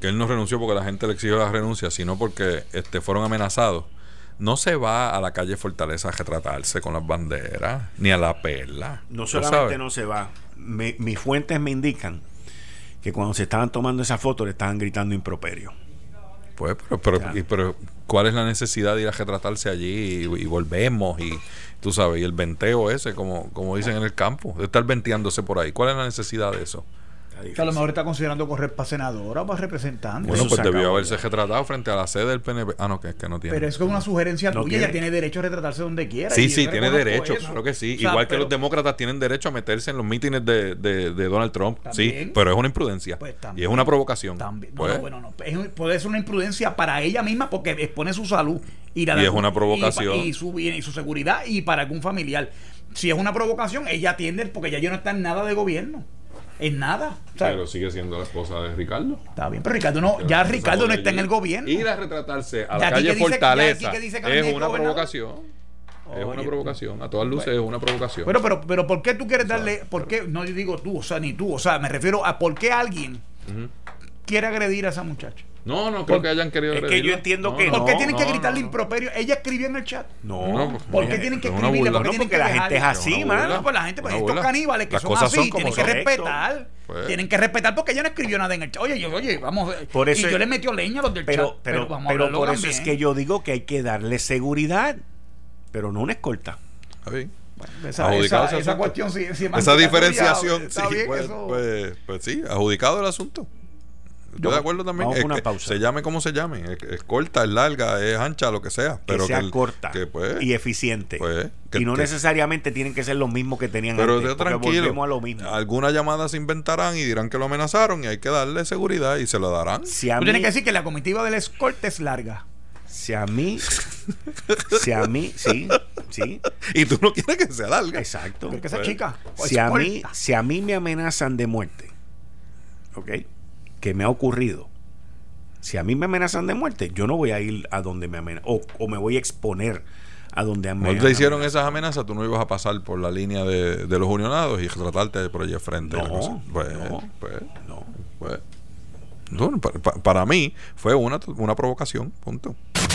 que él no renunció porque la gente le exigió la renuncia, sino porque este, fueron amenazados, no se va a la calle Fortaleza a retratarse con las banderas, ni a la perla. No ¿Tú solamente no se va. Me- mis fuentes me indican que cuando se estaban tomando esa foto le estaban gritando improperio. Pues, pero, pero, y- pero, ¿cuál es la necesidad de ir a retratarse allí y, y volvemos? Y tú sabes, y el venteo ese, como, como dicen en el campo, de estar venteándose por ahí. ¿Cuál es la necesidad de eso? Que a lo mejor está considerando correr para senadora o para representante. Bueno, pues debió haberse ya. retratado frente a la sede del PNP. Ah, no, que es que no tiene. Pero eso es una sugerencia No tuya. Ella tiene derecho a retratarse donde quiera. Sí, sí, tiene derecho, eso. claro que sí. O sea, Igual que los demócratas tienen derecho a meterse en los mítines de, de- de Donald Trump. Sí, pero es una imprudencia. Pues y es una provocación. También. Pues, no, bueno, no. Es- puede ser una imprudencia para ella misma porque expone su salud. Y, la Y de- es una provocación. Y, y su, y su seguridad y para algún familiar. Si es una provocación, ella atiende porque ya yo no está en nada de gobierno. En nada. O sea, sigue siendo la esposa de Ricardo. está bien, pero Ricardo no, ya Ricardo no está en el gobierno. Ir a retratarse a la calle Fortaleza es una gobernador. provocación. Es una provocación. A todas luces es una provocación. Pero, pero, pero, ¿por qué tú quieres darle, por qué, no yo digo tú, o sea, ni tú, o sea, me refiero a por qué alguien quiere agredir a esa muchacha. No, no creo que hayan querido Es que yo entiendo que ¿Por qué no, tienen que no, gritarle no. improperio? Ella escribió en el chat. No, No, pues, ¿Por qué tienen que escribirle? ¿Por qué No, tienen porque que la gente es así, mano. No, pues la gente, pues estos caníbales que son así, tienen que respetar. Pues. Tienen que respetar porque ella no escribió nada en el chat. Oye, yo- oye, vamos. Por eso y yo le metió leña a los del Pero, chat. pero, vamos a pero hablarlo por eso también. es que yo digo que hay que darle seguridad, pero no una escolta. Está bien. Esa, adjudicado esa, esa asunto. cuestión, sí, sí, Esa diferenciación, sí, pues, pues- pues sí, adjudicado el asunto. Yo- de acuerdo también. vamos Es una que pausa. Se llame como se llame. Es, es corta, es larga, es ancha, lo que sea. Pero que sea el- corta que, pues, y eficiente. pues, que- y no que- necesariamente tienen que ser los mismos que tenían Pero antes. porque tranquilo. volvemos a lo mismo. Algunas llamadas se inventarán y dirán que lo amenazaron y hay que darle seguridad y se lo darán. Si a mí, tienes que decir que la comitiva del escorte es larga. si a mí, (laughs) si a mí, sí, sí, Y tú no quieres que sea larga. exacto. Porque esa Pues, chica. Si a mí, si a mí me amenazan de muerte, ¿ok? Que me ha ocurrido. Si a mí me amenazan de muerte, yo no voy a ir a donde me amenazan. O, o me voy a exponer a donde me No te hicieron esas amenazas, tú no ibas a pasar por la línea de, de los unionados y tratarte por allí de frente. y la No, cosa. pues, no. pues, No. pues. No, pa- pa- para mí fue una, una provocación, punto.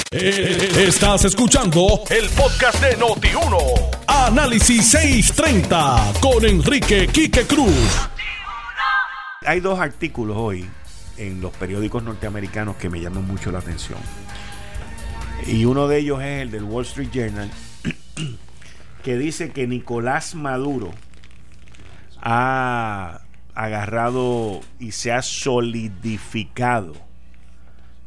Eh, Estás escuchando el podcast de Noti1. Análisis 630 con Enrique Quique Cruz. Hay dos artículos hoy en los periódicos norteamericanos que me llaman mucho la atención. Y uno de ellos es el del Wall Street Journal, (clears throat) que dice que Nicolás Maduro ha agarrado y se ha solidificado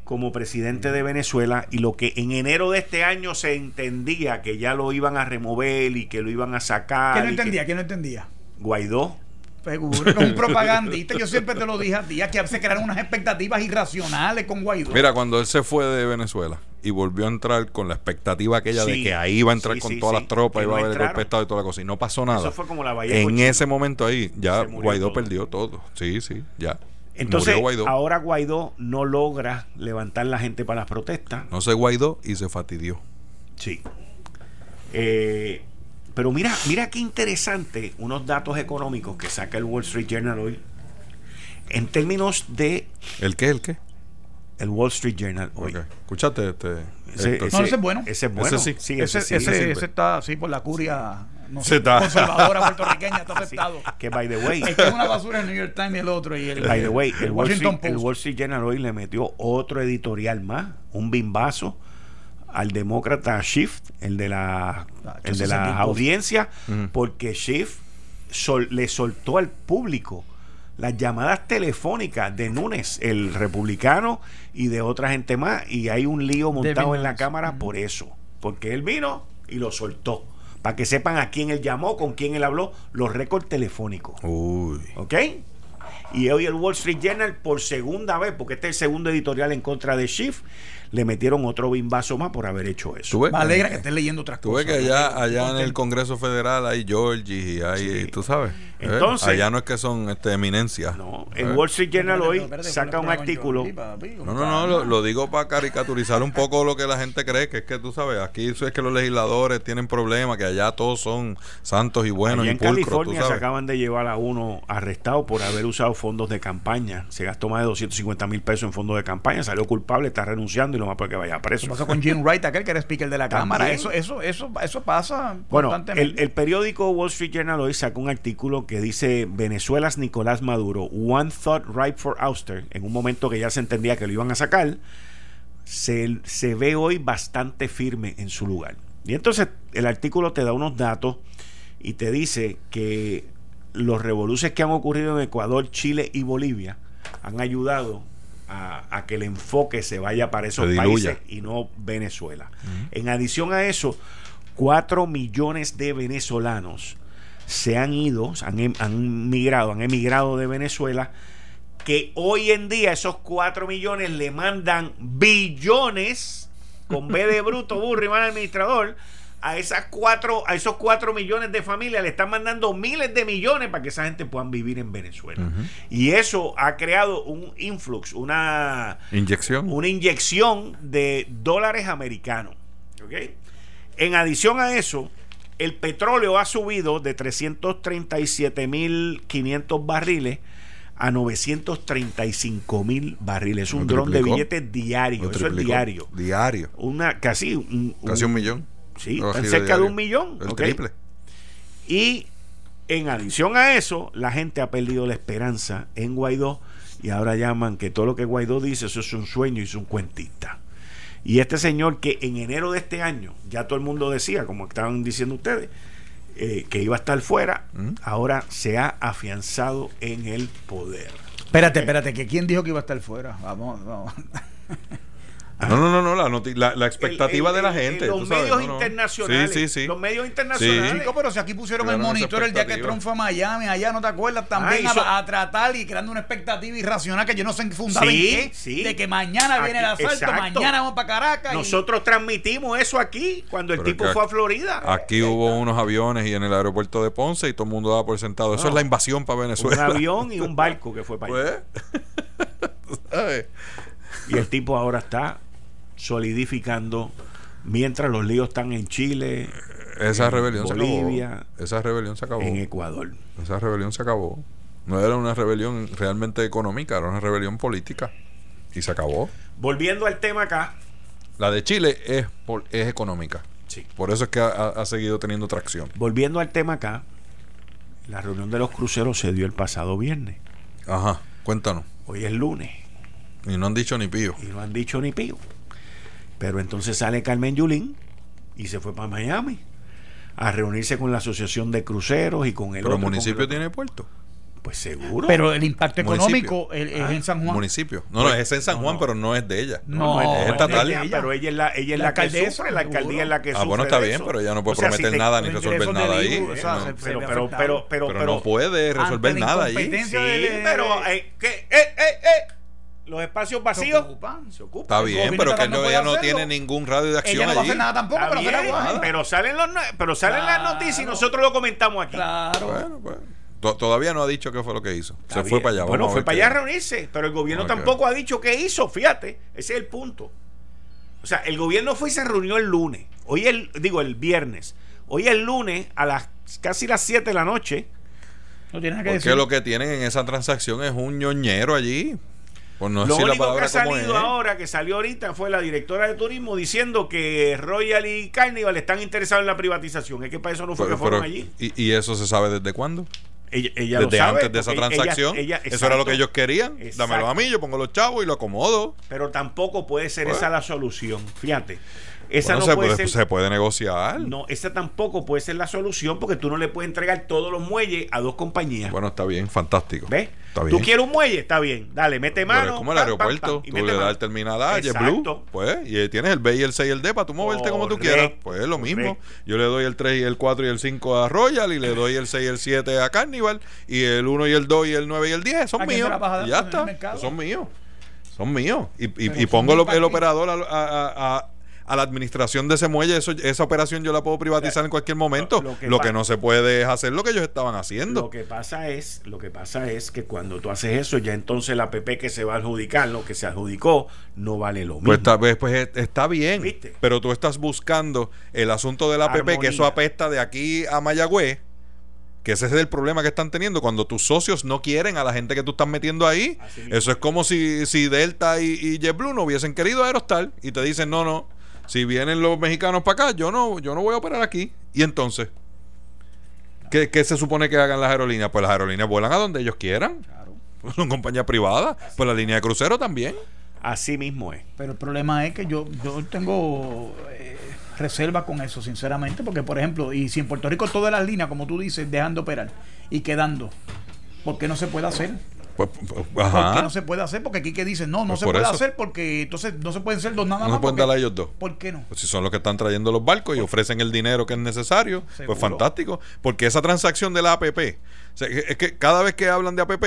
como presidente de Venezuela y lo que en enero de este año se entendía que ya lo iban a remover y que lo iban a sacar. ¿Quién no y que- entendía? ¿Quién no entendía? Guaidó. Seguro, un propagandista. Yo siempre te lo dije a ti, que se crearon unas expectativas irracionales con Guaidó. Mira, cuando él se fue de Venezuela y volvió a entrar con la expectativa aquella de que ahí iba a entrar Sí, con sí, todas las tropas, iba a haber el golpe entraron. de Estado y toda la cosa, y no pasó nada. Eso fue como la Bahía En ese momento ahí, ya Guaidó todo. perdió todo. Sí, sí, ya. Entonces, Guaidó. ahora Guaidó no logra levantar la gente para las protestas. No se Guaidó y se fatidió. Sí. Eh, pero mira, mira qué interesante unos datos económicos que saca el Wall Street Journal hoy. En términos de ¿El qué? ¿El qué? el Wall Street Journal hoy. Ok. Escuchaste, este, Ese? No, ese es bueno. Ese es bueno. Ese sí. Sí, ese, ese sí. ese- ese- ese está así por la curia no Se sé, está. conservadora puertorriqueña, (laughs) está afectado. que by the way, Es que es una basura el New York Times y el otro. Y el, by the way, el Wall, Washington Street, el. Wall Street Journal hoy le metió otro editorial más, un bimbazo al demócrata Schiff, el de la Ah, el de audiencias, Ujú. porque Schiff sol- le soltó al público las llamadas telefónicas de Núñez, el republicano, y de otra gente más, y hay un lío montado en la cámara por eso, porque él vino y lo soltó, para que sepan a quién él llamó, con quién él habló, los récords telefónicos. Uy. ¿Ok? Y hoy el Wall Street Journal, por segunda vez, porque este es el segundo editorial en contra de Schiff, le metieron otro bimbazo más por haber hecho eso. Me alegra que estés leyendo otras Tú ves cosas. que allá, allá en el. Congreso Federal hay Georgie y hay, Sí. tú sabes. ¿eh? Entonces- allá no es que son este, eminencias. No, ¿eh? el Wall Street Journal hoy saca un artículo. No, no, no, lo, lo digo para caricaturizar un poco lo que la gente cree, que es que tú sabes, aquí eso es que los legisladores tienen problemas, que allá todos son santos y buenos Allá y en California se acaban de llevar a uno arrestado por haber usado fondos de campaña. Se gastó más de 250 mil pesos en fondos de campaña, salió culpable, está renunciando y lo más porque vaya preso. Eso pasó con Jim Wright, aquel que era speaker de la También. Cámara. Eso, eso, eso, eso pasa Bueno, constantemente. el, el periódico Wall Street Journal hoy sacó un artículo que dice Venezuela's Nicolás Maduro, one thought ripe for ouster, en un momento que ya se entendía que lo iban a sacar, se, se ve hoy bastante firme en su lugar. Y entonces el artículo te da unos datos y te dice que los revoluciones que han ocurrido en Ecuador, Chile y Bolivia han ayudado a, a que el enfoque se vaya para esos países y no Venezuela. En adición a eso, 4 millones de venezolanos se han ido, han, em- han migrado, han emigrado de Venezuela, que hoy en día esos 4 millones le mandan billones, con B de bruto, burro y mal administrador, a esas cuatro, a esos 4 millones de familias le están mandando miles de millones para que esa gente puedan vivir en Venezuela. Y eso ha creado un influx, una, Inyección. una inyección de dólares americanos. ¿ok? En adición a eso, el petróleo ha subido de 337.500 barriles a 935 mil barriles. Un dron de billetes diario. Eso es diario. Diario. Una, casi un, casi un millón. Sí, cerca de, un millón. El triple. Y en adición a eso, la gente ha perdido la esperanza en Guaidó y ahora llaman que todo lo que Guaidó dice eso es un sueño y es un cuentista. Y este señor que en enero de este año ya todo el mundo decía, como estaban diciendo ustedes, eh, que iba a estar fuera, ¿Mm? ahora se ha afianzado en el poder. Espérate, espérate, que quién dijo que iba a estar fuera. Vamos, vamos. (laughs) No, no, no, la, la, la expectativa de la gente. los medios internacionales. Sí, sí, sí. Los medios internacionales. Sí. pero si aquí pusieron el monitor el día que Trump fue a Miami, allá no te acuerdas también a, tratar y creando una expectativa irracional que yo no sé fundada en qué. De que mañana viene el asalto, mañana vamos para Caracas. Nosotros transmitimos eso aquí cuando el tipo fue a Florida. Aquí hubo unos aviones y en el aeropuerto de Ponce y todo el mundo daba por sentado. Eso es la invasión para Venezuela. Un avión y un barco que fue para allá. (laughs) Pues, (laughs) y el tipo ahora está solidificando mientras los líos están en Chile, esa rebelión Bolivia, se acabó. Esa rebelión se acabó. En Ecuador. Esa rebelión se acabó. No era una rebelión realmente económica, era una rebelión política. Y se acabó. Volviendo al tema acá. La de Chile es, es económica. Sí. Por eso es que ha, ha seguido teniendo tracción. Volviendo al tema acá, la reunión de los cruceros se dio el pasado viernes. Ajá, cuéntanos. Hoy es lunes. Y no han dicho ni pío. Y no han dicho ni pío. Pero entonces sale Carmen Yulín y se fue para Miami a reunirse con la Asociación de Cruceros y con el ¿Pero el municipio tiene puerto? Pues seguro. Pero el impacto económico es, en San Juan. Municipio. No, no, es en San Juan, pero no es de ella. No, es, estatal. pero ella es la, ella es la, que sufre, la alcaldía es la que Ah, bueno, está bien, pero ella no puede prometer nada ni resolver nada ahí. pero, pero, pero, pero, no puede resolver nada ahí. Sí, pero, eh, eh, eh, eh los espacios vacíos se ocupan. Está bien, pero que no, ella no tiene ningún radio de acción. Ella no va a hacer nada tampoco, pero, pero salen, los, pero salen las noticias y nosotros lo comentamos aquí. Claro. Bueno, pues. Todavía no ha dicho qué fue lo que hizo. se fue para allá. Bueno, fue para allá a reunirse, pero el gobierno tampoco ha dicho qué hizo. Fíjate, ese es el punto. O sea, el gobierno fue y se reunió el lunes. Hoy el, digo, el viernes. Hoy el lunes a las casi las 7 de la noche. No tiene que Porque lo que tienen en esa transacción es un ñoñero allí pues lo único que ha salido ahora, que salió ahorita, fue la directora de turismo diciendo que Royal y Carnival están interesados en la privatización. Es que para eso no fue que fueron allí. ¿y, ¿y, eso se sabe desde cuándo? Ella, desde antes de esa transacción. eso era lo que ellos querían. Dámelo a mí, yo pongo los chavos y lo acomodo. Pero tampoco puede ser esa la solución. Fíjate. Esa no se, puede, ser, se puede negociar. No, esa tampoco puede ser la solución porque tú no le puedes entregar todos los muelles a dos compañías. Bueno, está bien, fantástico. ¿Ves? Tú quieres un muelle, está bien. Dale, mete mano. es como el aeropuerto. tú le das el terminal A, JetBlue. Pues, y tienes el B y el C y el D para tú moverte como tú quieras. Pues es lo mismo. Yo le doy el 3 y el 4 y el 5 a Royal y le doy el 6 y el 7 a Carnival y el 1 y el 2 y el 9 y el 10 son míos. Y ya está. Son míos. Son míos. Y, y, y pongo el, el operador a, a a la administración de ese muelle, eso, esa operación yo la puedo privatizar en cualquier momento. Lo, que, no se puede es hacer lo que ellos estaban haciendo. Lo que pasa es, lo que pasa es que cuando tú haces eso, ya entonces la PP que se va a adjudicar, lo que se adjudicó, no vale lo pues mismo. Pues, pues está bien, pero tú estás buscando el asunto de la PP, que eso apesta de aquí a Mayagüez que ese es el problema que están teniendo cuando tus socios no quieren a la gente que tú estás metiendo ahí. Eso es como si, si Delta y, y JetBlue no hubiesen querido Aerostar y te dicen, no, no, si vienen los mexicanos para acá, yo no, yo no voy a operar aquí. Y entonces, ¿qué, se supone que hagan las aerolíneas? Pues las aerolíneas vuelan a donde ellos quieran. Claro. (laughs) Son compañías privadas. Pues la línea de crucero también. Así mismo es. Pero el problema es que yo, yo tengo eh, reserva con eso, sinceramente, porque por ejemplo, y si en Puerto Rico todas las líneas, como tú dices, dejan de operar y quedando, ¿por qué no se puede hacer? Pues, pues ¿Por qué no se puede hacer? Porque aquí que dicen, no, no pues se puede hacer porque entonces no se pueden ser dos nada más. No pueden dar a ellos dos. ¿Por qué no? Pues si son los que están trayendo los barcos y ofrecen el dinero que es necesario, pues fantástico. Porque esa transacción de la APP, es que cada vez que hablan de APP,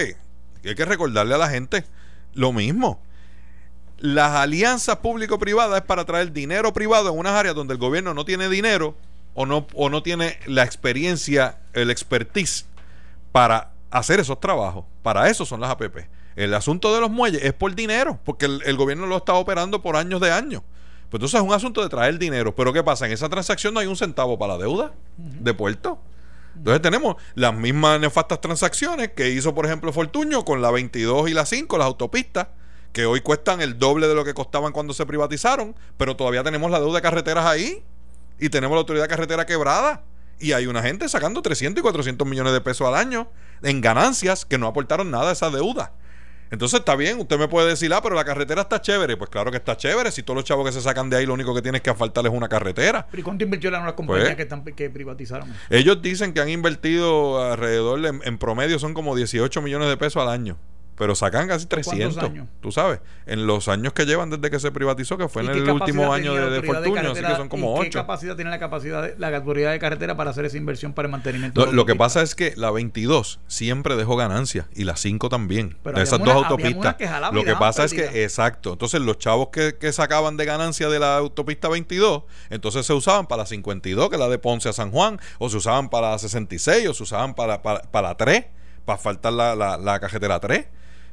hay que recordarle a la gente lo mismo. Las alianzas público-privadas es para traer dinero privado en unas áreas donde el gobierno no tiene dinero o no, o no tiene la experiencia, el expertise para hacer esos trabajos. Para eso son las APP. El asunto de los muelles es por dinero, porque el, gobierno lo está operando por años de años. Pues entonces es un asunto de traer dinero. Pero ¿qué pasa? En esa transacción no hay un centavo para la deuda de puerto. Entonces tenemos las mismas nefastas transacciones que hizo, por ejemplo, Fortuño con la 22 y la 5, las autopistas, que hoy cuestan el doble de lo que costaban cuando se privatizaron, pero todavía tenemos la deuda de carreteras ahí y tenemos la autoridad de carretera quebrada. Y hay una gente sacando 300 y 400 millones de pesos al año en ganancias que no aportaron nada a esa deuda. Entonces está bien, usted me puede decir, ah, pero la carretera está chévere. Pues claro que está chévere. Si todos los chavos que se sacan de ahí, lo único que tienes que asfaltar es una carretera. ¿Y cuánto invirtieron las compañías pues, que, que, privatizaron? Ellos dicen que han invertido alrededor, en promedio, son como 18 millones de pesos al año pero sacan casi 300. Años? Tú sabes, en los años que llevan desde que se privatizó, que fue en el último año de, de Fortunio, así que son como 8. ¿Qué capacidad tiene la capacidad de, la autoridad de carretera para hacer esa inversión para el mantenimiento? Lo, lo que pasa es que la 22 siempre dejó ganancias y la 5 también. de esas dos autopistas. lo que pasa es que, exacto, entonces los chavos que, que sacaban de ganancia de la autopista 22, entonces se usaban para la 52, que es la de Ponce a San Juan, o se usaban para la 66, o se usaban para, para, para la 3, para faltar la, la, la cajetera 3.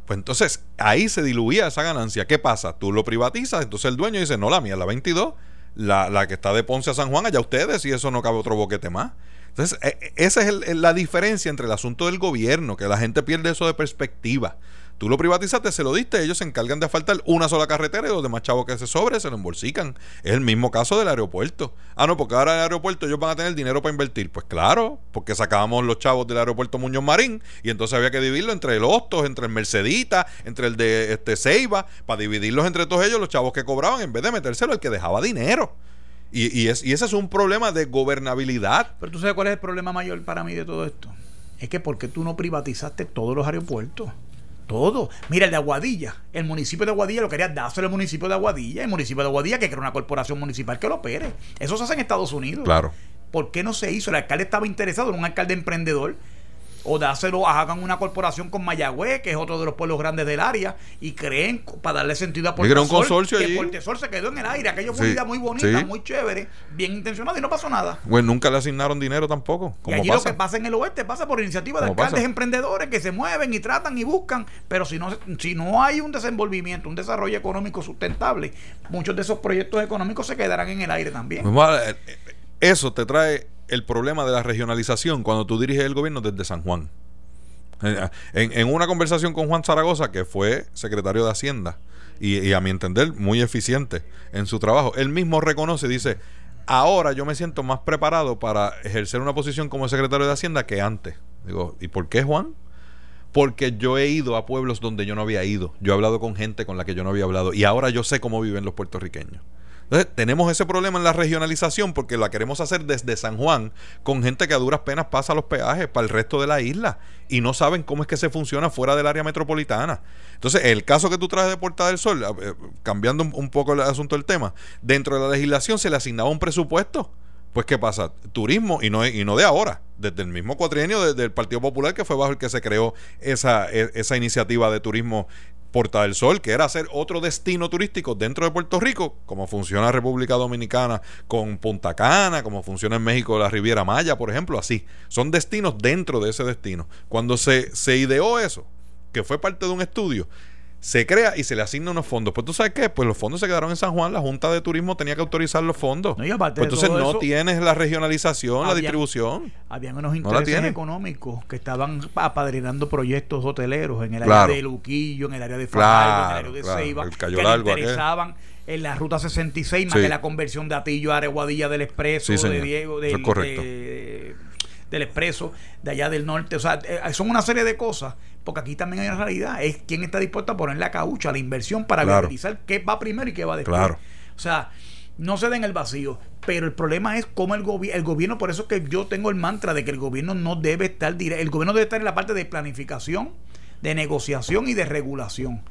Pues entonces ahí se diluía esa ganancia. ¿Qué pasa? Tú lo privatizas, entonces el dueño dice, no, la mía la 22, la, la que está de Ponce a San Juan, allá ustedes, y eso no cabe otro boquete más. Entonces, e, e, esa es la diferencia entre el asunto del gobierno, que la gente pierde eso de perspectiva. Tú lo privatizaste, se lo diste, ellos se encargan de asfaltar una sola carretera y los demás chavos que se sobre se lo embolsican. Es el mismo caso del aeropuerto. Ah, no, porque ahora en el aeropuerto ellos van a tener dinero para invertir. Pues claro, porque sacábamos los chavos del aeropuerto Muñoz Marín y entonces había que dividirlo entre el Hostos, entre el Mercedita, entre el de este Ceiba, para dividirlos entre todos ellos, los chavos que cobraban, en vez de metérselo el que dejaba dinero. Y, es, y ese es un problema de gobernabilidad. Pero tú sabes cuál es el problema mayor para mí de todo esto. Es que porque tú no privatizaste todos los aeropuertos. Todo. Mira, el de Aguadilla. El municipio de Aguadilla lo quería dárselo al municipio de Aguadilla. El municipio de Aguadilla que crea una corporación municipal que lo opere. Eso se hace en Estados Unidos. Claro. ¿Por qué no se hizo? El alcalde estaba interesado en un alcalde emprendedor o dáselo, hagan una corporación con Mayagüez, que es otro de los pueblos grandes del área, y creen, para darle sentido a Puerto un consorcio que Puerto se quedó en el aire, aquello fue una idea muy bonita, muy chévere, bien intencionada y no pasó nada. Bueno, nunca le asignaron dinero tampoco. Y allí lo que pasa en el oeste pasa por iniciativa de alcaldes emprendedores que se mueven y tratan y buscan, pero si no, si no hay un desenvolvimiento, un desarrollo económico sustentable, muchos de esos proyectos económicos se quedarán en el aire también. Pues, eh, eh, eso te trae el problema de la regionalización cuando tú diriges el gobierno desde San Juan. Eh, en, una conversación con Juan Zaragoza, que fue secretario de Hacienda, y, a mi entender muy eficiente en su trabajo, él mismo reconoce, dice, ahora yo me siento más preparado para ejercer una posición como secretario de Hacienda que antes. Digo, ¿y por qué Juan? Porque yo he ido a pueblos donde yo no había ido. Yo he hablado con gente con la que yo no había hablado. Y ahora yo sé cómo viven los puertorriqueños. Entonces, tenemos ese problema en la regionalización porque la queremos hacer desde San Juan con gente que a duras penas pasa los peajes para el resto de la isla y no saben cómo es que se funciona fuera del área metropolitana. Entonces, el caso que tú traes de Puerta del Sol, cambiando un, poco el asunto del tema, dentro de la legislación se le asignaba un presupuesto. Pues, ¿qué pasa? Turismo, y no, y no de ahora, desde el mismo cuatrienio del Partido Popular, que fue bajo el que se creó esa, e, esa iniciativa de turismo Porta del Sol, que era hacer otro destino turístico dentro de Puerto Rico, como funciona República Dominicana con Punta Cana, como funciona en México la Riviera Maya, por ejemplo, así. Son destinos dentro de ese destino. Cuando se, se ideó eso, que fue parte de un estudio, se crea y se le asigna unos fondos. Pues tú sabes qué, pues los fondos se quedaron en San Juan, la Junta de Turismo tenía que autorizar los fondos. pues entonces no tienes la regionalización, la distribución. Habían unos intereses económicos que estaban apadrinando proyectos hoteleros en el área de Luquillo, en el área de Fajardo, en el área de Ceiba, que le interesaban en la ruta 66 más que la conversión de Atillo a Areguadilla del Expreso, de Diego, de, del Expreso, de allá del norte. O sea, eh, son una serie de cosas porque aquí también hay una realidad, es quién está dispuesto a poner la caucha, la inversión para garantizar qué va primero y qué va después. Claro. O sea, no se den el vacío, pero el problema es cómo el, gobierno, el gobierno, por eso que yo tengo el mantra de que el gobierno no debe estar, el gobierno debe estar en la parte de planificación, de negociación y de regulación,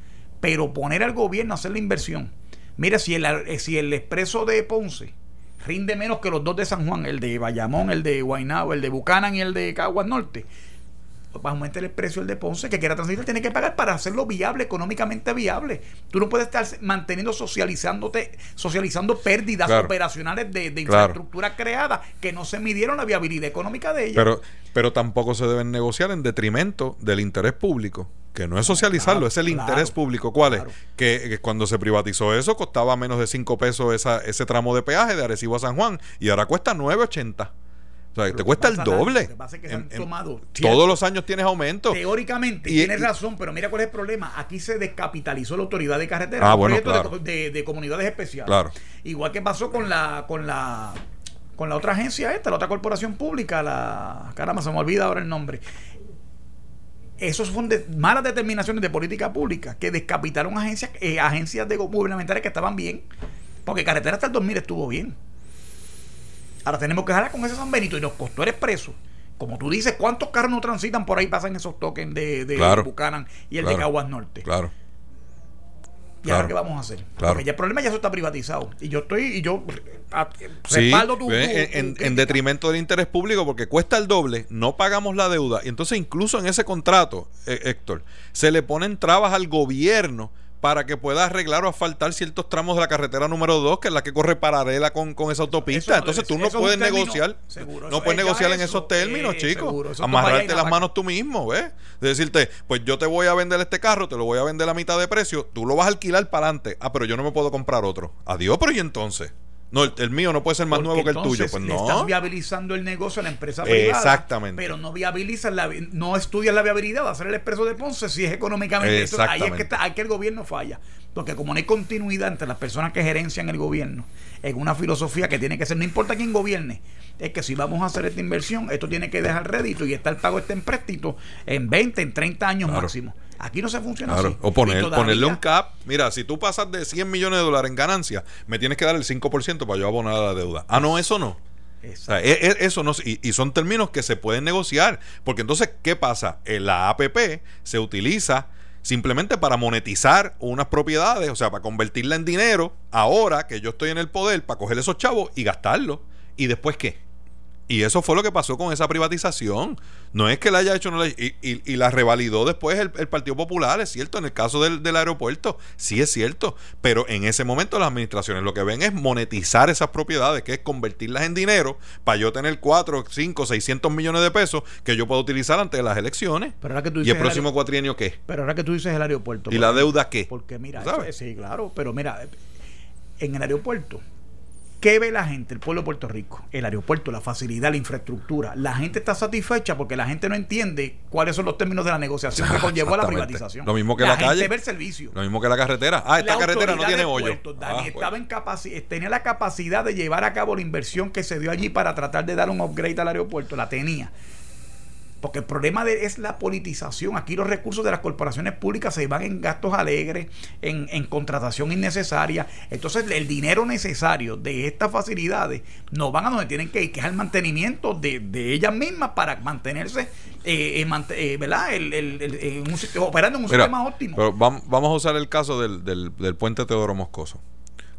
pero poner al gobierno a hacer la inversión. Mira, si el, si el expreso de Ponce rinde menos que los dos de San Juan, el de Bayamón, el de Guaynabo, el de Bucanan y el de Caguas Norte, aumentar el precio del de Ponce, que quiera transmitir tiene que pagar para hacerlo viable, económicamente viable. Tú no puedes estar manteniendo, socializándote, socializando pérdidas operacionales de, infraestructura creada que no se midieron la viabilidad económica de ella. Pero, pero tampoco se deben negociar en detrimento del interés público que no es socializarlo, es el interés público. ¿Cuál es? Que, cuando se privatizó eso costaba menos de 5 pesos esa, ese tramo de peaje de Arecibo a San Juan y ahora cuesta 9.80 O sea, te cuesta el doble. todos los años tienes aumento. Teóricamente, tienes razón, pero mira cuál es el problema. Aquí se descapitalizó la autoridad de carretera. Ah, bueno, de, comunidades especiales. Claro. Igual que pasó con la, con la con la otra agencia esta, la otra corporación pública, la caramba, se me olvida ahora el nombre. Esos son de, malas determinaciones de política pública que descapitaron agencias, eh, agencias de gubernamentales que estaban bien, porque carretera hasta el 2000 estuvo bien. Ahora tenemos que dejar con ese San Benito y nos costó el expreso. Como tú dices, ¿cuántos carros no transitan por ahí, pasan esos tokens de, de Buchanan y el de Caguas Norte? Claro. ¿Y ahora qué vamos a hacer? Porque ya el problema ya eso está privatizado. Y yo estoy, y yo respaldo tu, en, en, detrimento del interés público, porque cuesta el doble, no pagamos la deuda. Y entonces, incluso en ese contrato, eh, Héctor, se le ponen trabas al gobierno para que pueda arreglar o asfaltar ciertos tramos de la carretera número 2, que es la que corre paralela con, con esa autopista. Entonces tú no puedes negociar, no puedes negociar en esos términos, chicos. Amarrarte las manos tú mismo, ¿ves? De decirte, pues yo te voy a vender este carro, te lo voy a vender a mitad de precio, tú lo vas a alquilar para adelante. Ah, pero yo no me puedo comprar otro. Adiós, pero ¿y entonces? No, el, mío no puede ser más nuevo que el tuyo. Pues no. Estás viabilizando el negocio a la empresa privada. Exactamente. Pero no viabilizas la, no estudias la viabilidad de hacer el expreso de Ponce si es económicamente. ahí es que, hay que el gobierno falla. Porque como no hay continuidad entre las personas que gerencian el gobierno en una filosofía que tiene que ser, no importa quién gobierne, es que si vamos a hacer esta inversión, esto tiene que dejar rédito y está el pago este empréstito en 20, en 30 años máximo. Aquí no se funciona así. O poner, ponerle un cap. Mira, si tú pasas de 100 millones de dólares en ganancia, me tienes que dar el 5% para yo abonar la deuda. Ah, no, eso no. E, e, eso no y, son términos que se pueden negociar. Porque entonces, ¿qué pasa? La APP se utiliza simplemente para monetizar unas propiedades, o sea, para convertirla en dinero, ahora que yo estoy en el poder, para coger esos chavos y gastarlos. ¿Y después qué? Y eso fue lo que pasó con esa privatización. No es que la haya hecho no y, y, la revalidó después el, Partido Popular, es cierto. En el caso del, del, aeropuerto, sí es cierto. Pero en ese momento las administraciones lo que ven es monetizar esas propiedades, que es convertirlas en dinero para yo tener 4, 5, 600 millones de pesos que yo puedo utilizar antes de las elecciones. Pero ahora que tú ¿Y el próximo cuatrienio qué? Pero ahora que tú dices el aeropuerto. ¿Y la deuda qué? Porque mira, sí, claro. Pero mira, en el aeropuerto ¿Qué ve la gente, el pueblo de Puerto Rico? El aeropuerto, la facilidad, la infraestructura. La gente está satisfecha porque la gente no entiende cuáles son los términos de la negociación que conllevó a la privatización. Lo mismo que la, calle. Ve el servicio. Lo mismo que la carretera. Ah, esta carretera no tiene hoyo. Ah, estaba en tenía la capacidad de llevar a cabo la inversión que se dio allí para tratar de dar un upgrade al aeropuerto. La tenía. Porque el problema de, es la politización. Aquí los recursos de las corporaciones públicas se van en gastos alegres, en, en contratación innecesaria. Entonces el dinero necesario de estas facilidades no van a donde tienen que ir, que es el mantenimiento de, de ellas mismas para mantenerse, eh, eh, ¿verdad? El, el, operando en un sistema óptimo. Pero vamos, vamos a usar el caso del, del, del puente Teodoro Moscoso.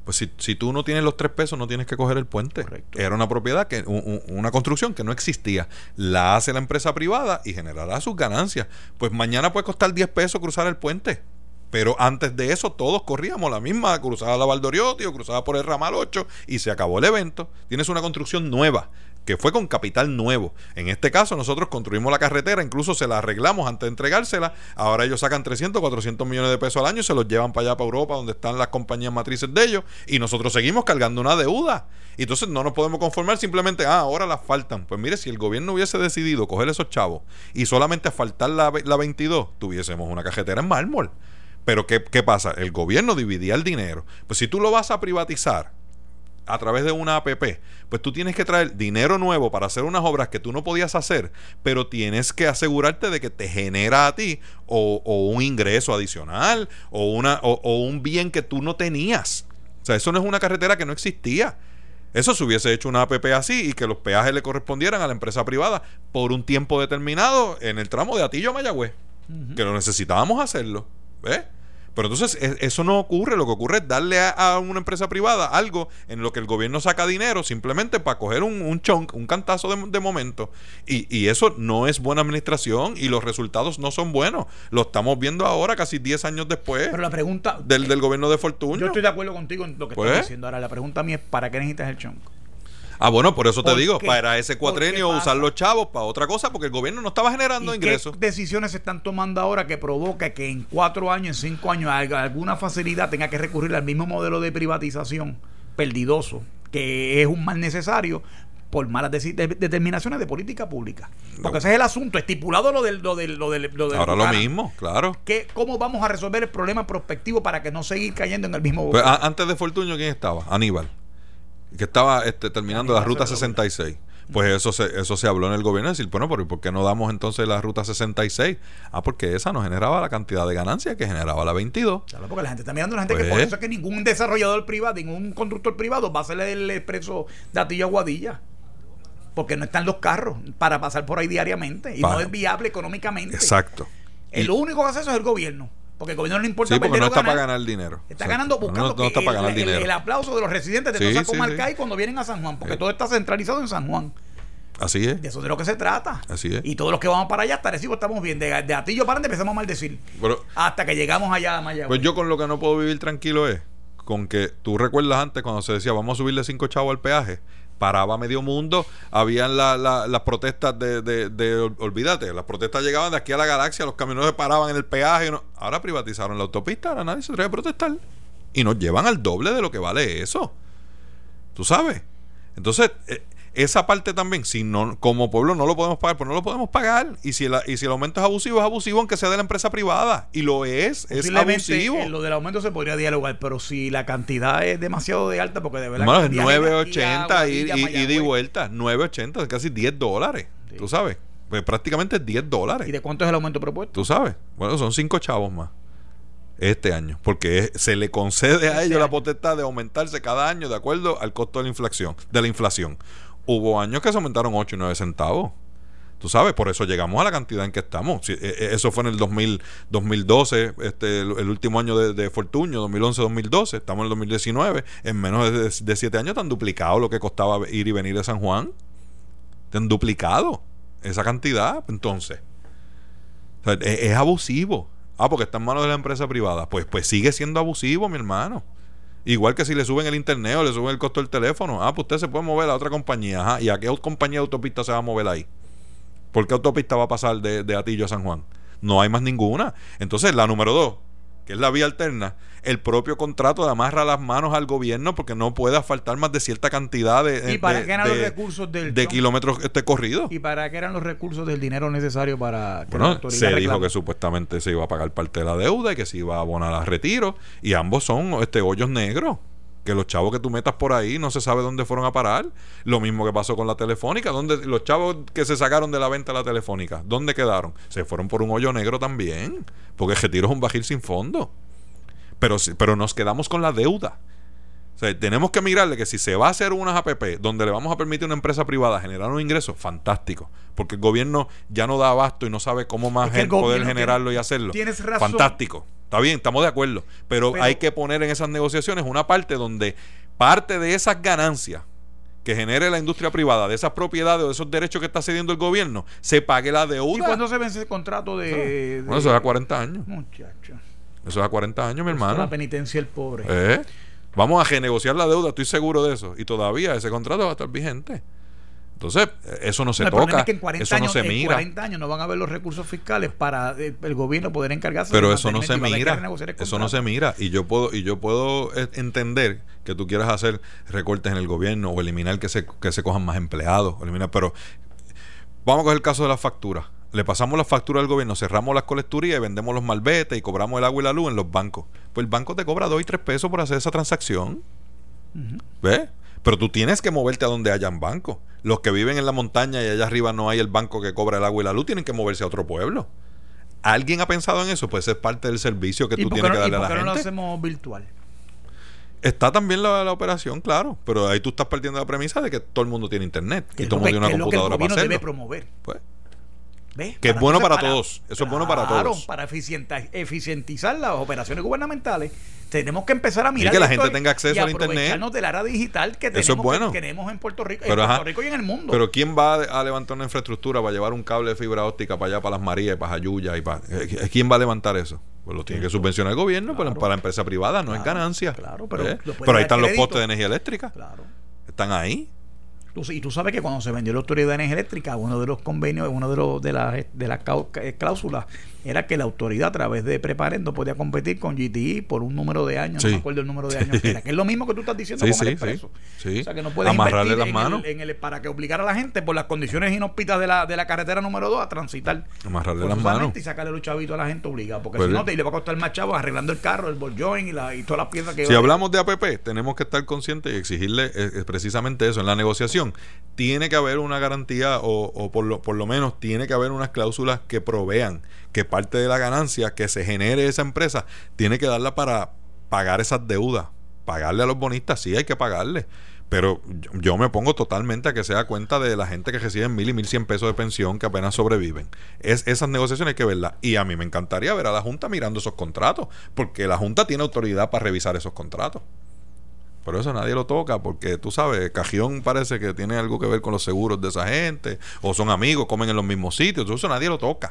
Pues si, si, tú no tienes los tres pesos, no tienes que coger el puente. Era una propiedad, que una construcción que no existía. La hace la empresa privada y generará sus ganancias. Pues mañana puede costar 10 pesos cruzar el puente. Pero antes de eso todos corríamos la misma, cruzada la Valdoriotti o cruzada por el ramal 8 y se acabó el evento. Tienes una construcción nueva que fue con capital nuevo. En este caso, nosotros construimos la carretera, incluso se la arreglamos antes de entregársela. Ahora ellos sacan 300, 400 millones de pesos al año y se los llevan para allá, para Europa, donde están las compañías matrices de ellos, y nosotros seguimos cargando una deuda. Y entonces no nos podemos conformar simplemente, ah, ahora las faltan. Pues mire, si el gobierno hubiese decidido coger esos chavos y solamente faltar la, la 22, tuviésemos una carretera en mármol. Pero ¿qué, ¿qué pasa? El gobierno dividía el dinero. Pues si tú lo vas a privatizar, a través de una APP, pues tú tienes que traer dinero nuevo para hacer unas obras que tú no podías hacer, pero tienes que asegurarte de que te genera a ti o, un ingreso adicional o, una, o, un bien que tú no tenías. O sea, eso no es una carretera que no existía. Eso se hubiese hecho una APP así y que los peajes le correspondieran a la empresa privada por un tiempo determinado en el tramo de Atillo a Mayagüez. Que lo necesitábamos hacerlo. ¿Ves? Pero entonces e, eso no ocurre, lo que ocurre es darle a, una empresa privada algo en lo que el gobierno saca dinero simplemente para coger un, un chunk, un cantazo de, momento. Y, y, eso no es buena administración y los resultados no son buenos. Lo estamos viendo ahora, casi 10 años después. Pero la pregunta... Del, del gobierno de Fortuna. Yo estoy de acuerdo contigo en lo que pues, estás diciendo. Ahora, la pregunta mía es, ¿para qué necesitas el chunk? Ah, bueno, por eso te digo, para ese cuatrenio usar los chavos para otra cosa, porque el gobierno no estaba generando ingresos. ¿Qué decisiones se están tomando ahora que provoca que en cuatro años, en cinco años, alguna facilidad tenga que recurrir al mismo modelo de privatización perdidoso, que es un mal necesario por malas determinaciones de política pública. Porque ese es el asunto, estipulado lo del... Lo del, lo del, Ahora lo mismo, claro. Que, ¿Cómo vamos a resolver el problema prospectivo para que no seguir cayendo en el mismo... Pues, antes de Fortuño, ¿quién estaba? Aníbal. Que estaba este, terminando la ruta 66. Pues eso se, eso se habló en el gobierno, decir, bueno, pero ¿por qué no damos entonces la ruta 66? Ah, porque esa no generaba la cantidad de ganancia que generaba la 22. Claro, porque la gente está mirando la gente que por pues eso es que ningún desarrollador privado, ningún constructor privado va a hacer el expreso de Atillo a Guadilla. Porque no están los carros para pasar por ahí diariamente y no es viable económicamente. Exacto. El único que hace eso es el gobierno. Porque el gobierno no le importa sí, porque no está para ganar dinero. Está ganando buscando no, está para ganar el, dinero. El, aplauso de los residentes de sí, Tosa sí, cuando vienen a San Juan, porque todo está centralizado en San Juan. Así es. De eso es de lo que se trata. Así es. Y todos los que vamos para allá, hasta Recibo estamos bien. De, de Atillo para empezamos a maldecir. hasta que llegamos allá a Mayagüez. Pues yo con lo que no puedo vivir tranquilo es con que tú recuerdas antes cuando se decía vamos a subirle cinco chavos al peaje paraba medio mundo, habían las protestas de, de, olvídate, las protestas llegaban de aquí a la galaxia, los camioneros paraban en el peaje, ahora privatizaron la autopista, ahora nadie se atreve a protestar y nos llevan al doble de lo que vale eso. Tú sabes. Entonces, eh, esa parte también, si no, como pueblo no lo podemos pagar, pues no lo podemos pagar. Y si, el, y si el aumento es abusivo, es abusivo aunque sea de la empresa privada. Y lo es, es abusivo. lo del aumento se podría dialogar, pero si la cantidad es demasiado de alta, porque de verdad... Bueno, 9.80 y, y, y, vuelta, 9.80, casi 10 dólares, tú sabes. Pues prácticamente 10 dólares. ¿Y de cuánto es el aumento propuesto? Tú sabes. Bueno, son 5 chavos más este año, porque se le concede a este ellos la potestad de aumentarse cada año de acuerdo al costo de la inflación, de la inflación hubo años que se aumentaron 8 y 9 centavos. Tú sabes, por eso llegamos a la cantidad en que estamos. E, e, eso fue en el 2000, 2012, este, el, último año de, de Fortuño, 2011-2012. Estamos en el 2019. En menos de, siete años te han duplicado lo que costaba ir y venir de San Juan. Te han duplicado esa cantidad. Entonces, es, es, abusivo. Ah, porque está en manos de la empresa privada. Pues, pues sigue siendo abusivo, mi hermano. Igual que si le suben el internet o le suben el costo del teléfono. Ah, pues usted se puede mover a otra compañía. Ajá. ¿Y a qué compañía de autopista se va a mover ahí? ¿Por qué autopista va a pasar de, de Atillo a San Juan? No hay más ninguna. Entonces, la número dos, que es la vía alterna, el propio contrato amarra las manos al gobierno porque no puede faltar más de cierta cantidad de, ¿Y para qué eran los recursos del de kilómetros este corrido. ¿Y para qué eran los recursos del dinero necesario para que bueno, se dijo que supuestamente se iba a pagar parte de la deuda y que se iba a abonar a retiro y ambos son este hoyos negros que los chavos que tú metas por ahí no se sabe dónde fueron a parar. Lo mismo que pasó con la telefónica, los chavos que se sacaron de la venta la telefónica, ¿dónde quedaron? Se fueron por un hoyo negro también, porque retiro es un bajil sin fondo. Pero, pero nos quedamos con la deuda. O sea, tenemos que mirarle que si se va a hacer unas APP donde le vamos a permitir a una empresa privada generar un ingreso, fantástico. Porque el gobierno ya no da abasto y no sabe cómo más poder generarlo y hacerlo. Tienes razón. Fantástico. Está bien, estamos de acuerdo. Pero, hay que poner en esas negociaciones una parte donde parte de esas ganancias que genere la industria privada, de esas propiedades o de esos derechos que está cediendo el gobierno, se pague la deuda. ¿Y cuándo se vence el contrato de.? Bueno, eso es a 40 años. Muchacho. Eso es a 40 años, mi hermano. la penitencia el pobre. ¿Eh? Vamos a renegociar la deuda, estoy seguro de eso. Y todavía ese contrato va a estar vigente. Entonces, eso no se toca. Es que en 40 eso años, no se mira. En 40 años no van a haber los recursos fiscales para eh, el, gobierno poder encargarse Pero eso no se mira. Eso no se mira. Y yo puedo y yo puedo eh, entender que tú quieras hacer recortes en el gobierno o eliminar que se, que se cojan más empleados. Eliminar, pero vamos a coger el caso de las facturas le pasamos la factura al gobierno, cerramos las colecturías y vendemos los malbetes y cobramos el agua y la luz en los bancos. Pues el banco te cobra 2 y 3 pesos por hacer esa transacción. ¿Ves? Pero tú tienes que moverte a donde hayan bancos. Los que viven en la montaña y allá arriba no hay el banco que cobra el agua y la luz, tienen que moverse a otro pueblo. ¿Alguien ha pensado en eso? Pues es parte del servicio que tú tienes que darle a la gente. ¿Por qué no lo hacemos virtual? Está también la, operación, claro, pero ahí tú estás partiendo la premisa de que todo el mundo tiene internet y todo el mundo tiene una computadora para hacerlo. debe promover. Pues, que es bueno para, todos. Eso es bueno para todos. Para eficientizar las operaciones gubernamentales, tenemos que empezar a mirar. Y que la gente tenga acceso al internet. de la era digital que tenemos, Eso es bueno. que tenemos en Puerto Rico, pero, en Puerto Rico y en el mundo. Pero ¿quién va a levantar una infraestructura para llevar un cable de fibra óptica para allá, para las Marías, para Jayuya? Y para, eh, ¿Quién va a levantar eso? Pues lo tiene que subvencionar el gobierno, pero para la empresa privada no es ganancia. Claro, pero, pero ahí están los postes de energía eléctrica. Están ahí. Y tú sabes que cuando se vendió la Autoridad de Energía Eléctrica, uno de los convenios, uno de, los, de las de las cláusulas era que la autoridad a través de Preparendo podía competir con GTI por un número de años, no me acuerdo el número de años que era, que es lo mismo que tú estás diciendo sí, con el sí, O sea, que no puedes Amarrarle las manos. En el, para que obligara a la gente por las condiciones inhóspitas de la, de la carretera número 2 a transitar. Amarrarle las manos. Y sacarle los chavitos a la gente obligada, porque pues si no te le va a costar más chavos arreglando el carro, el ball joint y, la, y todas las piezas que... Si hablamos de APP, tenemos que estar conscientes y exigirle eh, precisamente eso en la negociación. Tiene que haber una garantía o, o por, lo, por lo menos tiene que haber unas cláusulas que provean que parte de la ganancia que se genere esa empresa tiene que darla para pagar esas deudas. Pagarle a los bonistas, sí hay que pagarle. Pero yo me pongo totalmente a que sea cuenta de la gente que recibe mil y mil cien pesos de pensión que apenas sobreviven. Es, esas negociaciones hay que verlas. Y a mí me encantaría ver a la Junta mirando esos contratos, porque la Junta tiene autoridad para revisar esos contratos. Pero eso nadie lo toca porque tú sabes, Cajión parece que tiene algo que ver con los seguros de esa gente, o son amigos, comen en los mismos sitios, eso nadie lo toca.